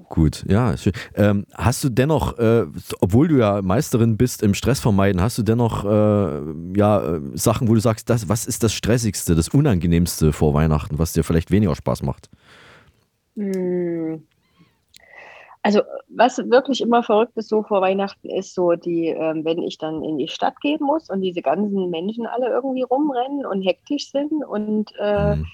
Gut, ja. Schön. Ähm, hast du dennoch, äh, obwohl du ja Meisterin bist im Stress vermeiden, hast du dennoch äh, ja, äh, Sachen, wo du sagst, das, was ist das Stressigste, das Unangenehmste vor Weihnachten, was dir vielleicht weniger Spaß macht? Hm. Also was wirklich immer verrückt ist so vor Weihnachten ist so die, ähm, wenn ich dann in die Stadt gehen muss und diese ganzen Menschen alle irgendwie rumrennen und hektisch sind und äh, Mhm.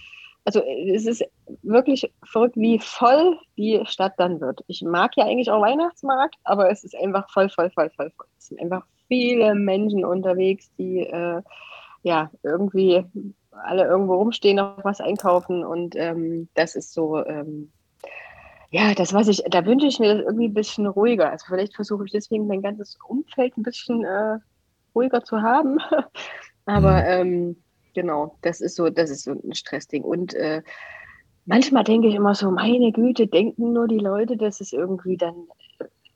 Also es ist wirklich verrückt, wie voll die Stadt dann wird. Ich mag ja eigentlich auch Weihnachtsmarkt, aber es ist einfach voll, voll, voll, voll, voll. Es sind einfach viele Menschen unterwegs, die äh, ja irgendwie alle irgendwo rumstehen, noch was einkaufen und ähm, das ist so, ähm, ja, das was ich, da wünsche ich mir das irgendwie ein bisschen ruhiger. Also vielleicht versuche ich deswegen mein ganzes Umfeld ein bisschen äh, ruhiger zu haben. Aber ähm, genau, das ist so, das ist so ein Stressding. Und äh, manchmal denke ich immer so, meine Güte, denken nur die Leute, dass es irgendwie dann,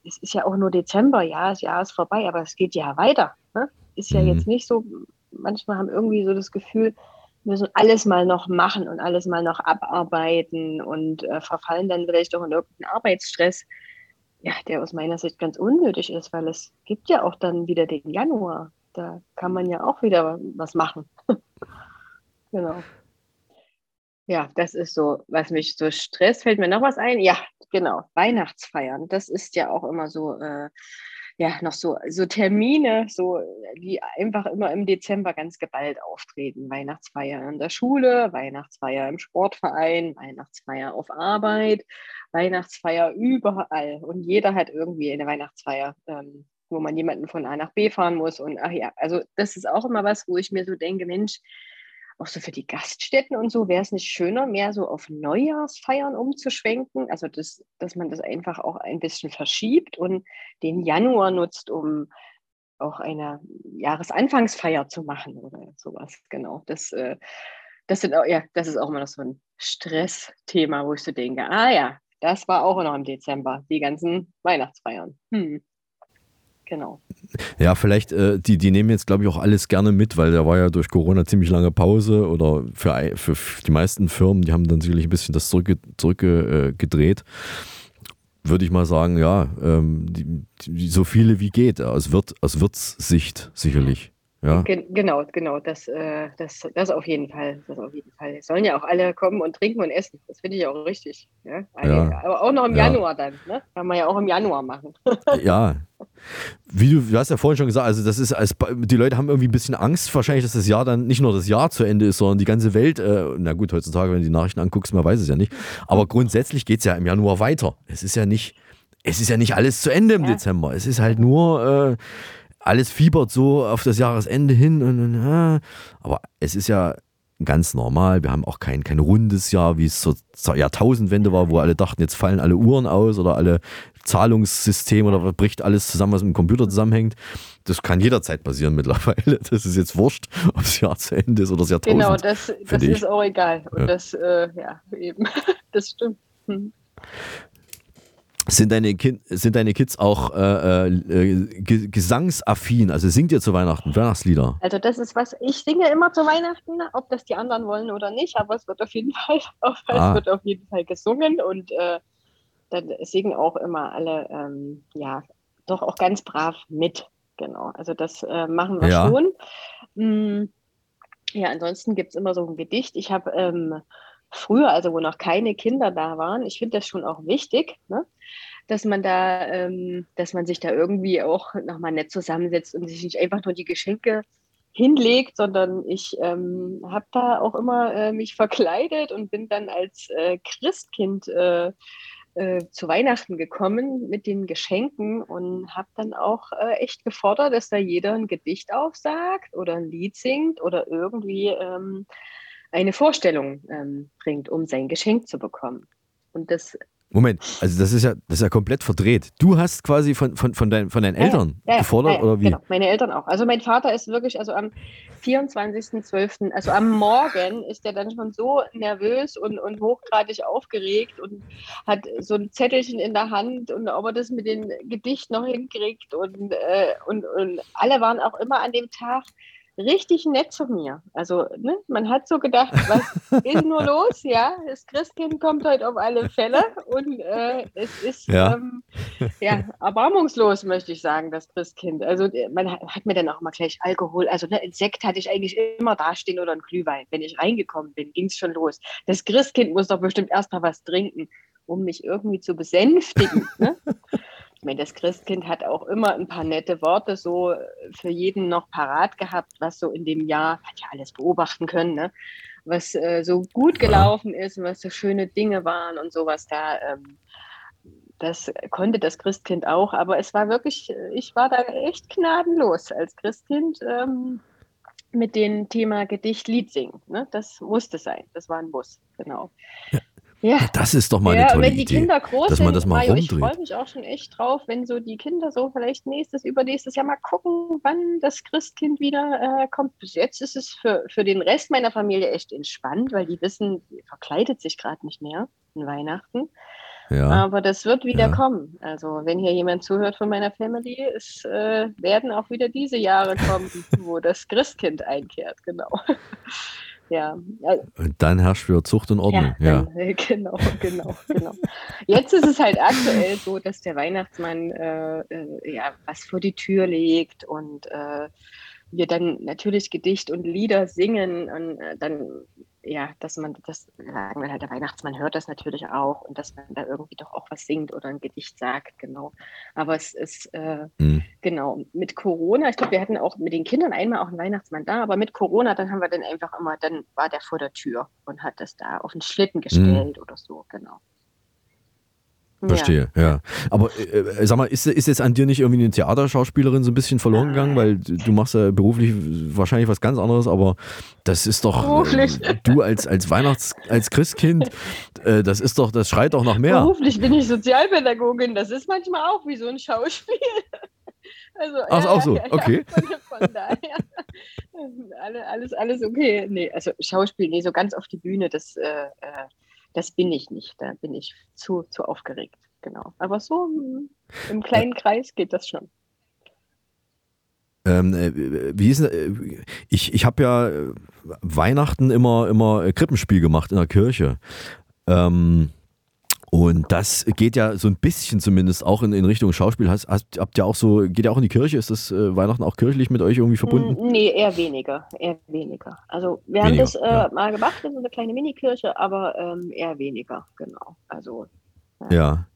es ist ja auch nur Dezember, ja, das Jahr ist vorbei, aber es geht ja weiter. Ne? Ist ja Mhm. jetzt nicht so, manchmal haben irgendwie so das Gefühl, wir müssen alles mal noch machen und alles mal noch abarbeiten und äh, verfallen dann vielleicht auch in irgendeinen Arbeitsstress, ja, der aus meiner Sicht ganz unnötig ist, weil es gibt ja auch dann wieder den Januar. Da kann man ja auch wieder was machen. genau. Ja, das ist so, was mich so stresst. Fällt mir noch was ein? Ja, genau. Weihnachtsfeiern. Das ist ja auch immer so, äh, ja, noch so, so Termine, so, die einfach immer im Dezember ganz geballt auftreten. Weihnachtsfeier in der Schule, Weihnachtsfeier im Sportverein, Weihnachtsfeier auf Arbeit, Weihnachtsfeier überall. Und jeder hat irgendwie eine Weihnachtsfeier, ähm, wo man jemanden von A nach B fahren muss. Und ach ja, also das ist auch immer was, wo ich mir so denke, Mensch, auch so für die Gaststätten und so, wäre es nicht schöner, mehr so auf Neujahrsfeiern umzuschwenken? Also, das, dass man das einfach auch ein bisschen verschiebt und den Januar nutzt, um auch eine Jahresanfangsfeier zu machen oder sowas. Genau. Das, äh, das, sind auch, ja, das ist auch immer noch so ein Stressthema, wo ich so denke, ah ja, das war auch noch im Dezember, die ganzen Weihnachtsfeiern. Hm. Genau. Ja, vielleicht, äh, die, die nehmen jetzt, glaube ich, auch alles gerne mit, weil da war ja durch Corona ziemlich lange Pause oder für, für die meisten Firmen, die haben dann sicherlich ein bisschen das zurückge zurückgedreht. Äh, gedreht. Würde ich mal sagen, ja, ähm, die, die, so viele wie geht, aus, Wirt, aus Wirtssicht sicherlich. Ja, Gen genau, genau, das, äh, das, das auf jeden Fall. Das auf jeden Fall. Es sollen ja auch alle kommen und trinken und essen. Das finde ich auch richtig. Ja? Ja. Aber auch noch im Ja. Januar dann. Ne? Kann man ja auch im Januar machen. ja. Wie du, du hast ja vorhin schon gesagt, also das ist, als, die Leute haben irgendwie ein bisschen Angst, wahrscheinlich, dass das Jahr dann nicht nur das Jahr zu Ende ist, sondern die ganze Welt, äh, na gut, heutzutage, wenn du die Nachrichten anguckst, man weiß es ja nicht, aber grundsätzlich geht es ja im Januar weiter. Es ist ja nicht, es ist ja nicht alles zu Ende im Dezember. Es ist halt nur, äh, alles fiebert so auf das Jahresende hin. Und, und, äh, aber es ist ja ganz normal. Wir haben auch kein, kein rundes Jahr, wie es zur Jahrtausendwende war, wo alle dachten, jetzt fallen alle Uhren aus oder alle Zahlungssysteme oder bricht alles zusammen, was mit dem Computer zusammenhängt. Das kann jederzeit passieren mittlerweile. Das ist jetzt wurscht, ob das Jahr zu Ende ist oder das Jahrtausend. Genau, das, das ist auch egal. Und Ja. das, äh, ja, eben. Das stimmt. Hm. Sind deine, kind, sind deine Kids auch äh, äh, ge- gesangsaffin? Also singt ihr zu Weihnachten Weihnachtslieder? Also das ist was, ich singe immer zu Weihnachten, ob das die anderen wollen oder nicht, aber es wird auf jeden Fall, auf, Ah. es wird auf jeden Fall gesungen und äh, dann singen auch immer alle, ähm, ja, doch auch ganz brav mit. Genau, also das äh, machen wir Ja. schon. Mm, ja, ansonsten gibt es immer so ein Gedicht. Ich habe ähm, früher, also wo noch keine Kinder da waren, ich finde das schon auch wichtig, ne? dass man da, ähm, dass man sich da irgendwie auch nochmal nett zusammensetzt und sich nicht einfach nur die Geschenke hinlegt, sondern ich ähm, habe da auch immer äh, mich verkleidet und bin dann als äh, Christkind äh, äh, zu Weihnachten gekommen mit den Geschenken und habe dann auch äh, echt gefordert, dass da jeder ein Gedicht aufsagt oder ein Lied singt oder irgendwie ähm, eine Vorstellung ähm, bringt, um sein Geschenk zu bekommen. Und das Moment, also das ist ja, das ist ja komplett verdreht. Du hast quasi von, von, von, dein, von deinen Eltern Ja, ja, gefordert ja, oder wie? Genau, meine Eltern auch. Also mein Vater ist wirklich, also am 24.12., also am Morgen ist er dann schon so nervös und, und hochgradig aufgeregt und hat so ein Zettelchen in der Hand und ob er das mit dem Gedicht noch hinkriegt und, äh, und, und alle waren auch immer an dem Tag richtig nett zu mir. Also, ne, man hat so gedacht, was ist nur los? Ja, das Christkind kommt heute auf alle Fälle und äh, es ist Ja. Ähm, ja, erbarmungslos, möchte ich sagen, das Christkind. Also, man hat hat mir dann auch mal gleich Alkohol, also ne, ein Sekt hatte ich eigentlich immer dastehen oder ein Glühwein. Wenn ich reingekommen bin, ging es schon los. Das Christkind muss doch bestimmt erst mal was trinken, um mich irgendwie zu besänftigen. ne? Ich meine, das Christkind hat auch immer ein paar nette Worte so äh, für jeden noch parat gehabt, was so in dem Jahr, hat ja alles beobachten können, ne? was äh, so gut gelaufen ist und was so schöne Dinge waren und sowas da. Ähm, das konnte das Christkind auch, aber es war wirklich, äh, ich war da echt gnadenlos als Christkind ähm, mit dem Thema Gedicht, Lied singen. Ne? Das musste sein, das war ein Muss, genau. Ja. Das ist doch mal eine Ja, tolle wenn die Idee, Kinder groß dass man das mal Mario, ich rumdreht. freue mich auch schon echt drauf, wenn so die Kinder so vielleicht nächstes, übernächstes Jahr mal gucken, wann das Christkind wieder äh, kommt. Bis jetzt ist es für, für den Rest meiner Familie echt entspannt, weil die wissen, die verkleidet sich gerade nicht mehr an Weihnachten. Ja. Aber das wird wieder Ja. kommen. Also wenn hier jemand zuhört von meiner Family, es äh, werden auch wieder diese Jahre kommen, wo das Christkind einkehrt, genau. ja, Und dann herrscht wieder Zucht und Ordnung. Ja. dann, äh, genau, genau, genau. Jetzt ist es halt aktuell so, dass der Weihnachtsmann äh, äh, ja was vor die Tür legt und äh, wir dann natürlich Gedicht und Lieder singen und äh, dann ja, dass man das sagen wir halt, der Weihnachtsmann hört das natürlich auch und dass man da irgendwie doch auch was singt oder ein Gedicht sagt, genau. Aber es ist äh, Hm. genau mit Corona, ich glaube, wir hatten auch mit den Kindern einmal auch einen Weihnachtsmann da, aber mit Corona, dann haben wir dann einfach immer, dann war der vor der Tür und hat das da auf den Schlitten gestellt oder so, genau. Verstehe, ja. Aber äh, sag mal, ist, ist jetzt an dir nicht irgendwie eine Theaterschauspielerin so ein bisschen verloren gegangen? Weil du machst ja beruflich wahrscheinlich was ganz anderes, aber das ist doch, Beruflich. äh, du als, als Weihnachts-, als Christkind, äh, das ist doch, das schreit doch nach mehr. Beruflich bin ich Sozialpädagogin, das ist manchmal auch wie so ein Schauspiel. Also, Ach, auch so, okay. Von, von daher, alle, alles, alles okay. Nee, also Schauspiel, nee, so ganz auf die Bühne, das, äh, äh, das bin ich nicht. Da bin ich zu, zu aufgeregt, genau. Aber so im kleinen Kreis geht das schon. Ähm, äh, wie ist denn, äh, ich ich habe ja äh, Weihnachten immer, immer Krippenspiel gemacht in der Kirche. Ähm, und das geht ja so ein bisschen zumindest auch in, in Richtung Schauspiel. Hast, hast, habt ihr auch so, geht ihr auch in die Kirche? Ist das äh, Weihnachten auch kirchlich mit euch irgendwie verbunden? Mm, Nee, eher weniger, eher weniger. Also wir haben Weniger, das äh, ja. mal gemacht, in so eine kleine Minikirche, aber ähm, eher weniger, genau. Also Ja.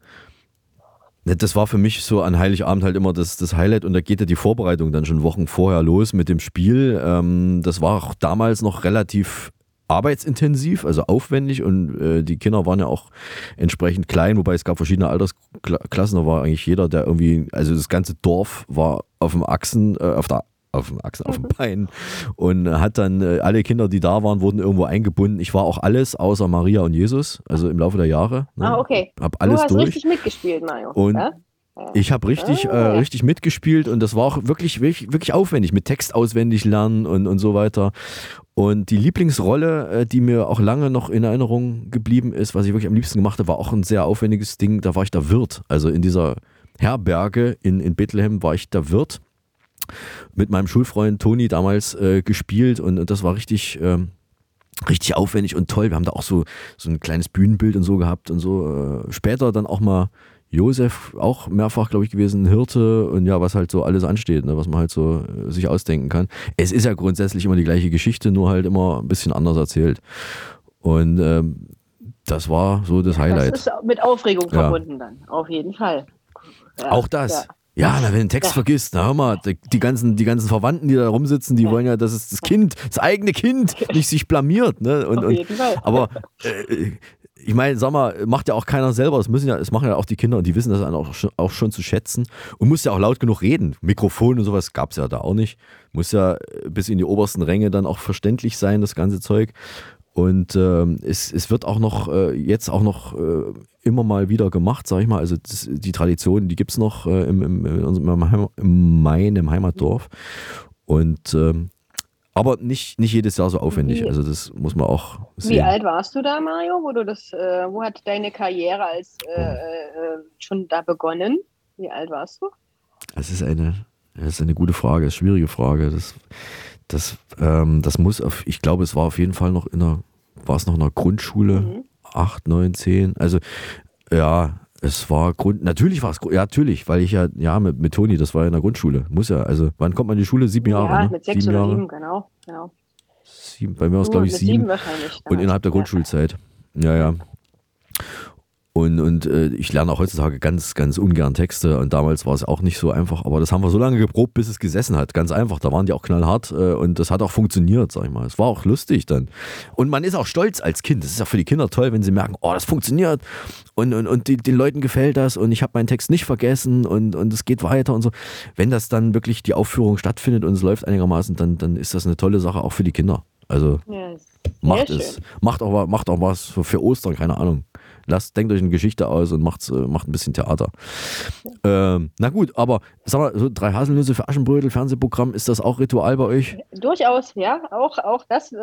Ne, Das war für mich so an Heiligabend halt immer das, das Highlight und da geht ja die Vorbereitung dann schon Wochen vorher los mit dem Spiel. Ähm, das war auch damals noch relativ arbeitsintensiv, also aufwendig und äh, die Kinder waren ja auch entsprechend klein, wobei es gab verschiedene Altersklassen, da war eigentlich jeder, der irgendwie, also das ganze Dorf war auf dem Achsen, äh, auf der auf dem Achsen, auf dem Bein und hat dann äh, alle Kinder, die da waren, wurden irgendwo eingebunden. Ich war auch alles außer Maria und Jesus, also im Laufe der Jahre. Ne? Ah, okay. Hab alles du hast durch. richtig mitgespielt, Mario. Und ja? Ich habe richtig, äh, Ah. richtig mitgespielt und das war auch wirklich, wirklich, wirklich aufwendig, mit Text auswendig lernen und, und so weiter. Und die Lieblingsrolle, äh, die mir auch lange noch in Erinnerung geblieben ist, was ich wirklich am liebsten gemacht habe, war auch ein sehr aufwendiges Ding. Da war ich der Wirt. Also in dieser Herberge in, in Bethlehem war ich der Wirt. Mit meinem Schulfreund Toni damals äh, gespielt und, und das war richtig. Ähm, richtig aufwendig und toll. Wir haben da auch so, so ein kleines Bühnenbild und so gehabt und so. Äh, später dann auch mal Josef, auch mehrfach, glaube ich, gewesen, Hirte und ja, was halt so alles ansteht, ne, was man halt so äh, sich ausdenken kann. Es ist ja grundsätzlich immer die gleiche Geschichte, nur halt immer ein bisschen anders erzählt. Und ähm, das war so das Highlight. Das ist mit Aufregung Ja. verbunden dann, auf jeden Fall. Ja, Auch das. Ja. Na, wenn du den Text vergisst, na hör mal, die, ganzen, die ganzen Verwandten, die da rumsitzen, die wollen ja, dass es das Kind, das eigene Kind nicht sich blamiert. Ne? Und, Auf und, jeden Fall. Aber äh, ich meine, sag mal, macht ja auch keiner selber. Das müssen ja, das machen ja auch die Kinder und die wissen das auch schon, auch schon zu schätzen. Und muss ja auch laut genug reden. Mikrofon und sowas gab es ja da auch nicht. Muss ja äh, bis in die obersten Ränge dann auch verständlich sein, das ganze Zeug. Und ähm, es, es wird auch noch, äh, jetzt auch noch äh, immer mal wieder gemacht, sag ich mal. Also das, die Tradition, die gibt es noch äh, im, im, in unserem Main, im Heimatdorf. Und ähm, aber nicht, nicht jedes Jahr so aufwendig. Wie- Also das muss man auch Wie sehen. alt warst du da, Mario? Wo du das, äh, wo hat deine Karriere als äh, äh, schon da begonnen? Wie alt warst du? Das ist eine, das ist eine gute Frage, eine schwierige Frage. Das, Das, ähm, das muss, auf, ich glaube, es war auf jeden Fall noch in der, war es noch in der Grundschule, Mhm. 8, 9, 10. Also, ja, es war Grund, natürlich war es, ja, natürlich, weil ich ja, ja, mit, mit Toni, das war ja in der Grundschule, muss ja, also, wann kommt man in die Schule? Sieben Jahre, ja, ne? mit sechs sieben oder Jahre. sieben, genau. genau. Sieben, bei mir war es, glaube ich, sieben. sieben wahrscheinlich Und innerhalb der. Grundschulzeit. Ja, ja. Und, und äh, ich lerne auch heutzutage ganz, ganz ungern Texte und damals war es auch nicht so einfach, aber das haben wir so lange geprobt, bis es gesessen hat. Ganz einfach. Da waren die auch knallhart äh, und das hat auch funktioniert, sag ich mal. Es war auch lustig dann. Und man ist auch stolz als Kind. Das ist auch für die Kinder toll, wenn sie merken, oh, das funktioniert und, und, und die, den Leuten gefällt das und ich habe meinen Text nicht vergessen und, und es geht weiter und so. Wenn das dann wirklich die Aufführung stattfindet und es läuft einigermaßen, dann, dann ist das eine tolle Sache auch für die Kinder. Also sehr macht schön. es. Macht auch, macht auch was für Ostern, keine Ahnung. Lasst, denkt euch eine Geschichte aus und macht's, äh, macht ein bisschen Theater. Ähm, na gut, aber sag mal, so drei Haselnüsse für Aschenbrödel, Fernsehprogramm, ist das auch Ritual bei euch? Durchaus, ja. Auch, auch das äh,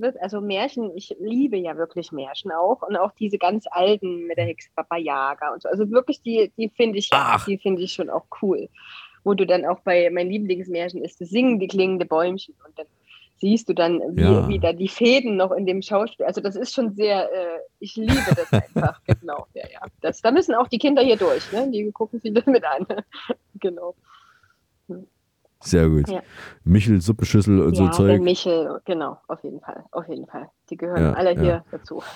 wird, also Märchen, ich liebe ja wirklich Märchen auch. Und auch diese ganz alten mit der Hexe Baba Yaga und so. Also wirklich, die, die finde ich, die finde ich schon auch cool. Wo du dann auch bei mein Lieblingsmärchen ist, das singen die klingende Bäumchen. Und dann siehst du dann, wie, Ja. wie da die Fäden noch in dem Schauspiel. Also das ist schon sehr, äh, ich liebe das einfach, genau. Ja, ja. Das, da müssen auch die Kinder hier durch, ne? Die gucken viele mit an. genau. Sehr gut. Ja. Michel, Suppenschüssel und ja, so der Zeug. Michel, genau, auf jeden Fall, auf jeden Fall. Die gehören Ja, alle hier dazu.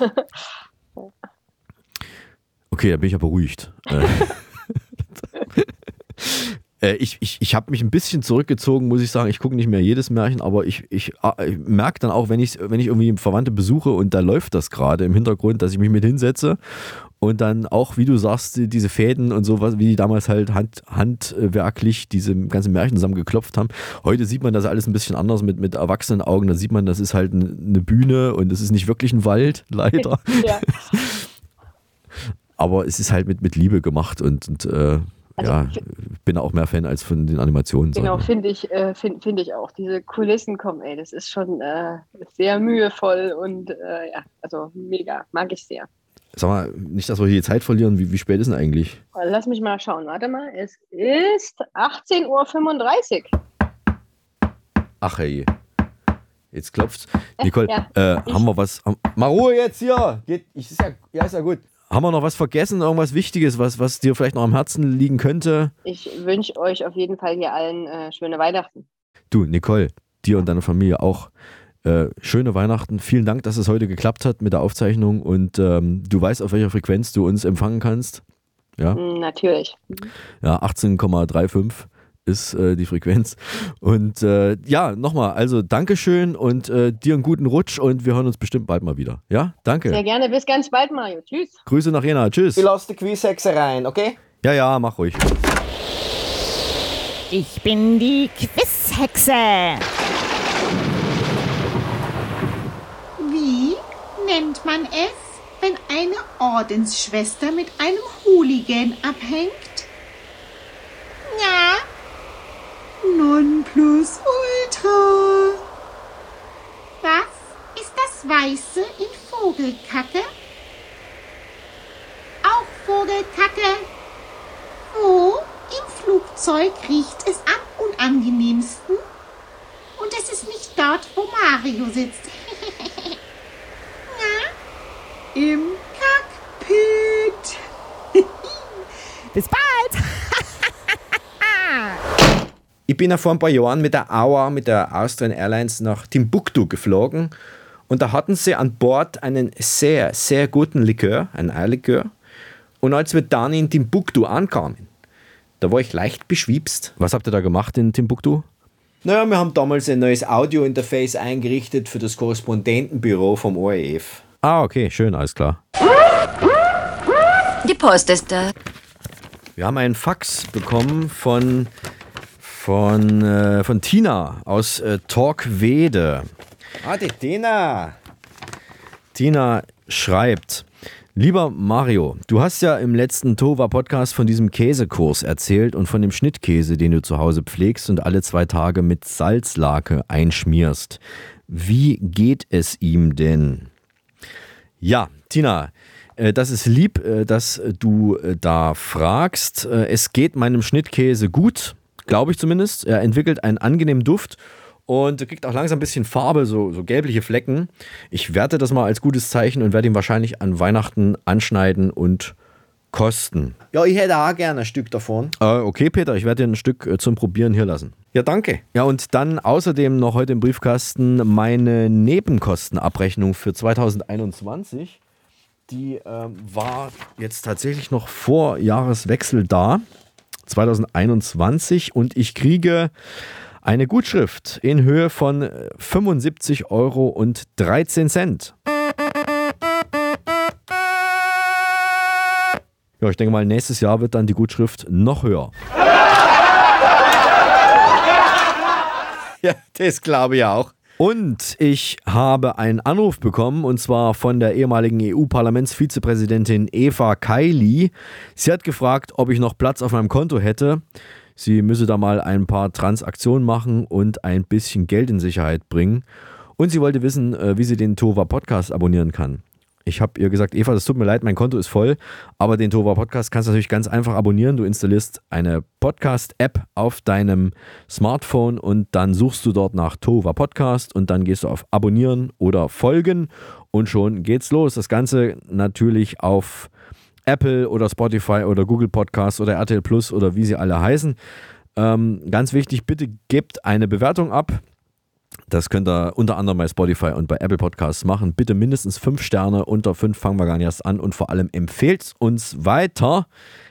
Okay, da bin ich ja beruhigt. Äh, ich ich, ich habe mich ein bisschen zurückgezogen, muss ich sagen. Ich gucke nicht mehr jedes Märchen, aber ich, ich, ah, ich merke dann auch, wenn ich, wenn ich irgendwie Verwandte besuche und da läuft das gerade im Hintergrund, dass ich mich mit hinsetze und dann auch, wie du sagst, die- diese Fäden und sowas, wie die damals halt hand, handwerklich diese ganzen Märchen zusammengeklopft haben. Heute sieht man das alles ein bisschen anders mit, mit erwachsenen Augen. Da sieht man, das ist halt eine eine Bühne und es ist nicht wirklich ein Wald, leider. ja. Aber es ist halt mit, mit Liebe gemacht und, und äh, Also ja, f- bin auch mehr Fan als von den Animationen. ich Genau, finde ich, äh, finde find ich auch. Diese Kulissen kommen, ey, das ist schon äh, sehr mühevoll und äh, ja, also mega, mag ich sehr. Sag mal, nicht, dass wir hier Zeit verlieren. Wie, wie spät ist denn eigentlich? Lass mich mal schauen, warte mal, es ist 18.35 Uhr. Ach hey. Jetzt klopft's. Nicole, ja, äh, ich- haben wir was? Haben, mal Ruhe jetzt hier. Geht, ich, ist ja, ja, ist ja gut. Haben wir noch was vergessen? Irgendwas Wichtiges, was, was dir vielleicht noch am Herzen liegen könnte? Ich wünsche euch auf jeden Fall hier allen äh, schöne Weihnachten. Du, Nicole, dir und deiner Familie auch äh, schöne Weihnachten. Vielen Dank, dass es heute geklappt hat mit der Aufzeichnung und ähm, du weißt, auf welcher Frequenz du uns empfangen kannst. Ja, Mm, Natürlich. ja 18,35 ist äh, die Frequenz. Und äh, ja, nochmal, also Dankeschön und äh, dir einen guten Rutsch und wir hören uns bestimmt bald mal wieder. Ja, danke. Sehr gerne, bis ganz bald, Mario. Tschüss. Grüße nach Jena. Tschüss. Ich lasse die Quizhexe rein, okay? Ja, ja, mach ruhig. Ich bin die Quizhexe. Wie nennt man es, wenn eine Ordensschwester mit einem Hooligan abhängt? Ja. Nonplus ultra. Was ist das Weiße in Vogelkacke? Auch Vogelkacke. Wo im Flugzeug riecht es am unangenehmsten? Und es ist nicht dort, wo Mario sitzt. Na? Im Cockpit. Bis bald. Ich bin ja vor ein paar Jahren mit der AUA, mit der Austrian Airlines nach Timbuktu geflogen und da hatten sie an Bord einen sehr, sehr guten Likör, einen Eierlikör. Und als wir dann in Timbuktu ankamen, da war ich leicht beschwipst. Was habt ihr da gemacht in Timbuktu? Naja, wir haben damals ein neues Audio-Interface eingerichtet für das Korrespondentenbüro vom ORF. Ah, okay, schön, alles klar. Die Post ist da. Wir haben einen Fax bekommen von, von, äh, von Tina aus äh, Torquede. Ah, die Tina. Tina schreibt, lieber Mario, du hast ja im letzten Tova-Podcast von diesem Käsekurs erzählt und von dem Schnittkäse, den du zu Hause pflegst und alle zwei Tage mit Salzlake einschmierst. Wie geht es ihm denn? Ja, Tina, äh, das ist lieb, äh, dass du äh, da fragst. Es geht meinem Schnittkäse gut, glaube ich zumindest. Er entwickelt einen angenehmen Duft und kriegt auch langsam ein bisschen Farbe, so, so gelbliche Flecken. Ich werte das mal als gutes Zeichen und werde ihn wahrscheinlich an Weihnachten anschneiden und kosten. Ja, ich hätte auch gerne ein Stück davon. Äh, okay, Peter, ich werde dir ein Stück äh, zum Probieren hier lassen. Ja, danke. Ja, und dann außerdem noch heute im Briefkasten meine Nebenkostenabrechnung für 2021. Die ähm, war jetzt tatsächlich noch vor Jahreswechsel da, 2021, und ich kriege eine Gutschrift in Höhe von äh, 75 Euro und 13 Cent. Ja, ich denke mal, nächstes Jahr wird dann die Gutschrift noch höher. Ja, das glaube ich auch. Und ich habe einen Anruf bekommen und zwar von der ehemaligen EU-Parlamentsvizepräsidentin Eva Kaili. Sie hat gefragt, ob ich noch Platz auf meinem Konto hätte. Sie müsse da mal ein paar Transaktionen machen und ein bisschen Geld in Sicherheit bringen. Und sie wollte wissen, äh, wie sie den Tova Podcast abonnieren kann. Ich habe ihr gesagt, Eva, das tut mir leid, mein Konto ist voll, aber den Tova Podcast kannst du natürlich ganz einfach abonnieren. Du installierst eine Podcast-App auf deinem Smartphone und dann suchst du dort nach Tova Podcast und dann gehst du auf Abonnieren oder Folgen und schon geht's los. Das Ganze natürlich auf Apple oder Spotify oder Google Podcasts oder RTL Plus oder wie sie alle heißen. Ähm, ganz wichtig, bitte gebt eine Bewertung ab. Das könnt ihr unter anderem bei Spotify und bei Apple Podcasts machen. Bitte mindestens fünf Sterne. Unter fünf fangen wir gar nicht erst an. Und vor allem empfehlt uns weiter.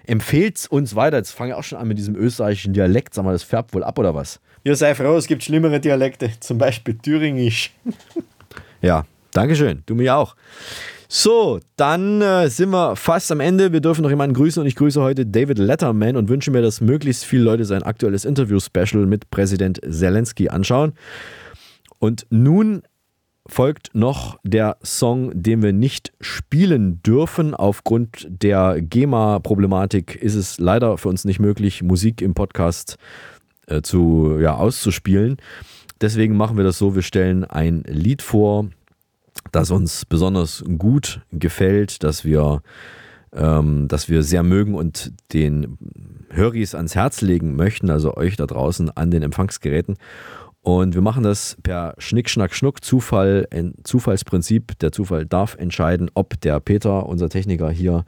Empfehlt uns weiter. Jetzt fange ich auch schon an mit diesem österreichischen Dialekt. Sag mal, das färbt wohl ab oder was? Ja, sei froh, es gibt schlimmere Dialekte. Zum Beispiel Thüringisch. Ja, Dankeschön. Du mir auch. So, dann äh, sind wir fast am Ende. Wir dürfen noch jemanden grüßen und ich grüße heute David Letterman und wünsche mir, dass möglichst viele Leute sein aktuelles Interview-Special mit Präsident Zelensky anschauen. Und nun folgt noch der Song, den wir nicht spielen dürfen. Aufgrund der GEMA-Problematik ist es leider für uns nicht möglich, Musik im Podcast äh, zu, ja, auszuspielen. Deswegen machen wir das so, wir stellen ein Lied vor, das uns besonders gut gefällt, dass wir, ähm, dass wir sehr mögen und den Höris ans Herz legen möchten, also euch da draußen an den Empfangsgeräten. Und wir machen das per Schnick, Schnack, Schnuck, Zufall, ein Zufallsprinzip. Der Zufall darf entscheiden, ob der Peter, unser Techniker, hier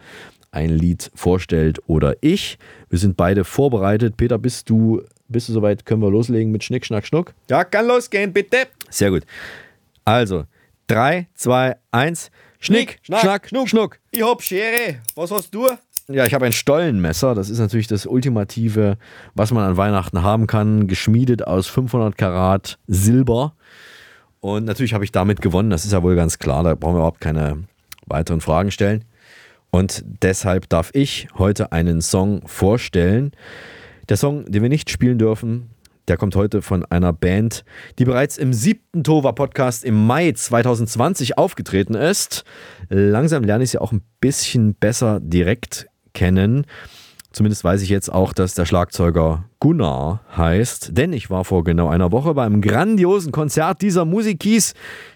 ein Lied vorstellt oder ich. Wir sind beide vorbereitet. Peter, bist du, bist du soweit? Können wir loslegen mit Schnick, Schnack, Schnuck? Ja, kann losgehen, bitte. Sehr gut. Also, 3, 2, 1. Schnick, Schnack, Schnack Schnuck, Schnuck. Ich hab Schere. Was hast du? Ja, ich habe ein Stollenmesser. Das ist natürlich das Ultimative, was man an Weihnachten haben kann. Geschmiedet aus 500 Karat Silber. Und natürlich habe ich damit gewonnen. Das ist ja wohl ganz klar. Da brauchen wir überhaupt keine weiteren Fragen stellen. Und deshalb darf ich heute einen Song vorstellen. Der Song, den wir nicht spielen dürfen, der kommt heute von einer Band, die bereits im siebten Tova Podcast im Mai 2020 aufgetreten ist. Langsam lerne ich sie auch ein bisschen besser direkt kennen. Zumindest weiß ich jetzt auch, dass der Schlagzeuger Gunnar heißt, denn ich war vor genau einer Woche beim grandiosen Konzert dieser Musikis,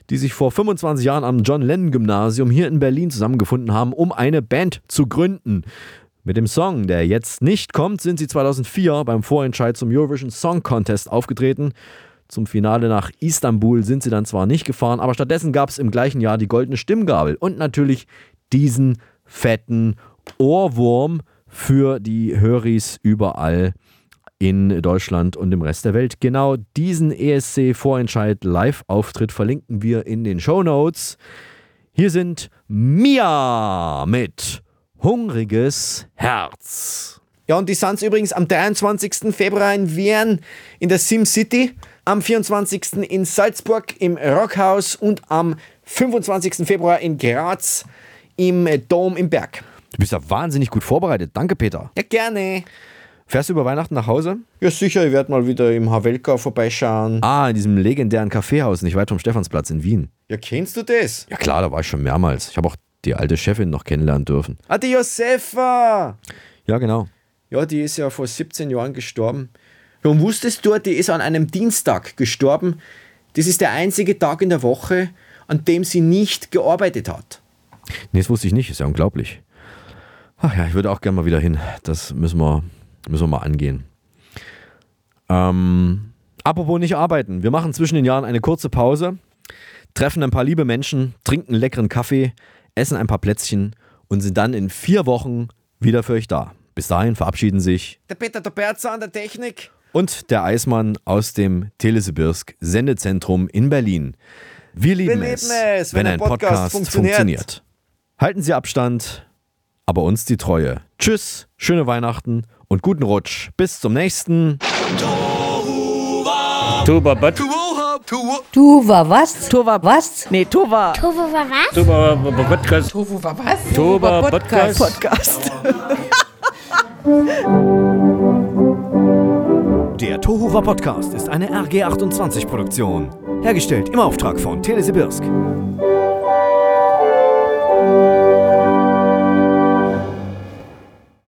die sich vor 25 Jahren am John Lennon Gymnasium hier in Berlin zusammengefunden haben, um eine Band zu gründen. Mit dem Song, der jetzt nicht kommt, sind sie 2004 beim Vorentscheid zum Eurovision Song Contest aufgetreten. Zum Finale nach Istanbul sind sie dann zwar nicht gefahren, aber stattdessen gab es im gleichen Jahr die goldene Stimmgabel und natürlich diesen fetten Ohrwurm für die Höris überall in Deutschland und im Rest der Welt. Genau diesen ESC-Vorentscheid Live-Auftritt verlinken wir in den Show Notes. Hier sind Mia mit Hungriges Herz. Ja, und die sind übrigens am 23. Februar in Wien in der Sim City, am 24. in Salzburg im Rockhaus und am 25. Februar in Graz im Dom im Berg. Du bist ja wahnsinnig gut vorbereitet. Danke, Peter. Ja, gerne. Fährst du über Weihnachten nach Hause? Ja, sicher. Ich werde mal wieder im Havelka vorbeischauen. Ah, in diesem legendären Kaffeehaus, nicht weit vom Stephansplatz in Wien. Ja, kennst du das? Ja, klar, da war ich schon mehrmals. Ich habe auch die alte Chefin noch kennenlernen dürfen. Ah, die Josefa! Ja, genau. Ja, die ist ja vor 17 Jahren gestorben. Und wusstest du, die ist an einem Dienstag gestorben? Das ist der einzige Tag in der Woche, an dem sie nicht gearbeitet hat. Nee, das wusste ich nicht. Ist ja unglaublich. Ach ja, ich würde auch gerne mal wieder hin. Das müssen wir, müssen wir mal angehen. Ähm, Apropos nicht arbeiten. Wir machen zwischen den Jahren eine kurze Pause, treffen ein paar liebe Menschen, trinken leckeren Kaffee, essen ein paar Plätzchen und sind dann in vier Wochen wieder für euch da. Bis dahin verabschieden sich Der Peter der Berzer an der Technik. und der Eismann aus dem Telesibirsk Sendezentrum in Berlin. Wir lieben, lieben es, es, wenn, ein Podcast, funktioniert. funktioniert. Halten Sie Abstand, aber uns die Treue. Tschüss, schöne Weihnachten und guten Rutsch. Bis zum nächsten. Tuba, Tuva was? Tuva was? Nee, Tuva. Tofu war was? Tuba, Podcast. Tuva war was? Tuba, Podcast. Podcast. Podcast. Der Tohuwa Podcast ist eine RG28 Produktion. Hergestellt im Auftrag von Telesibirsk.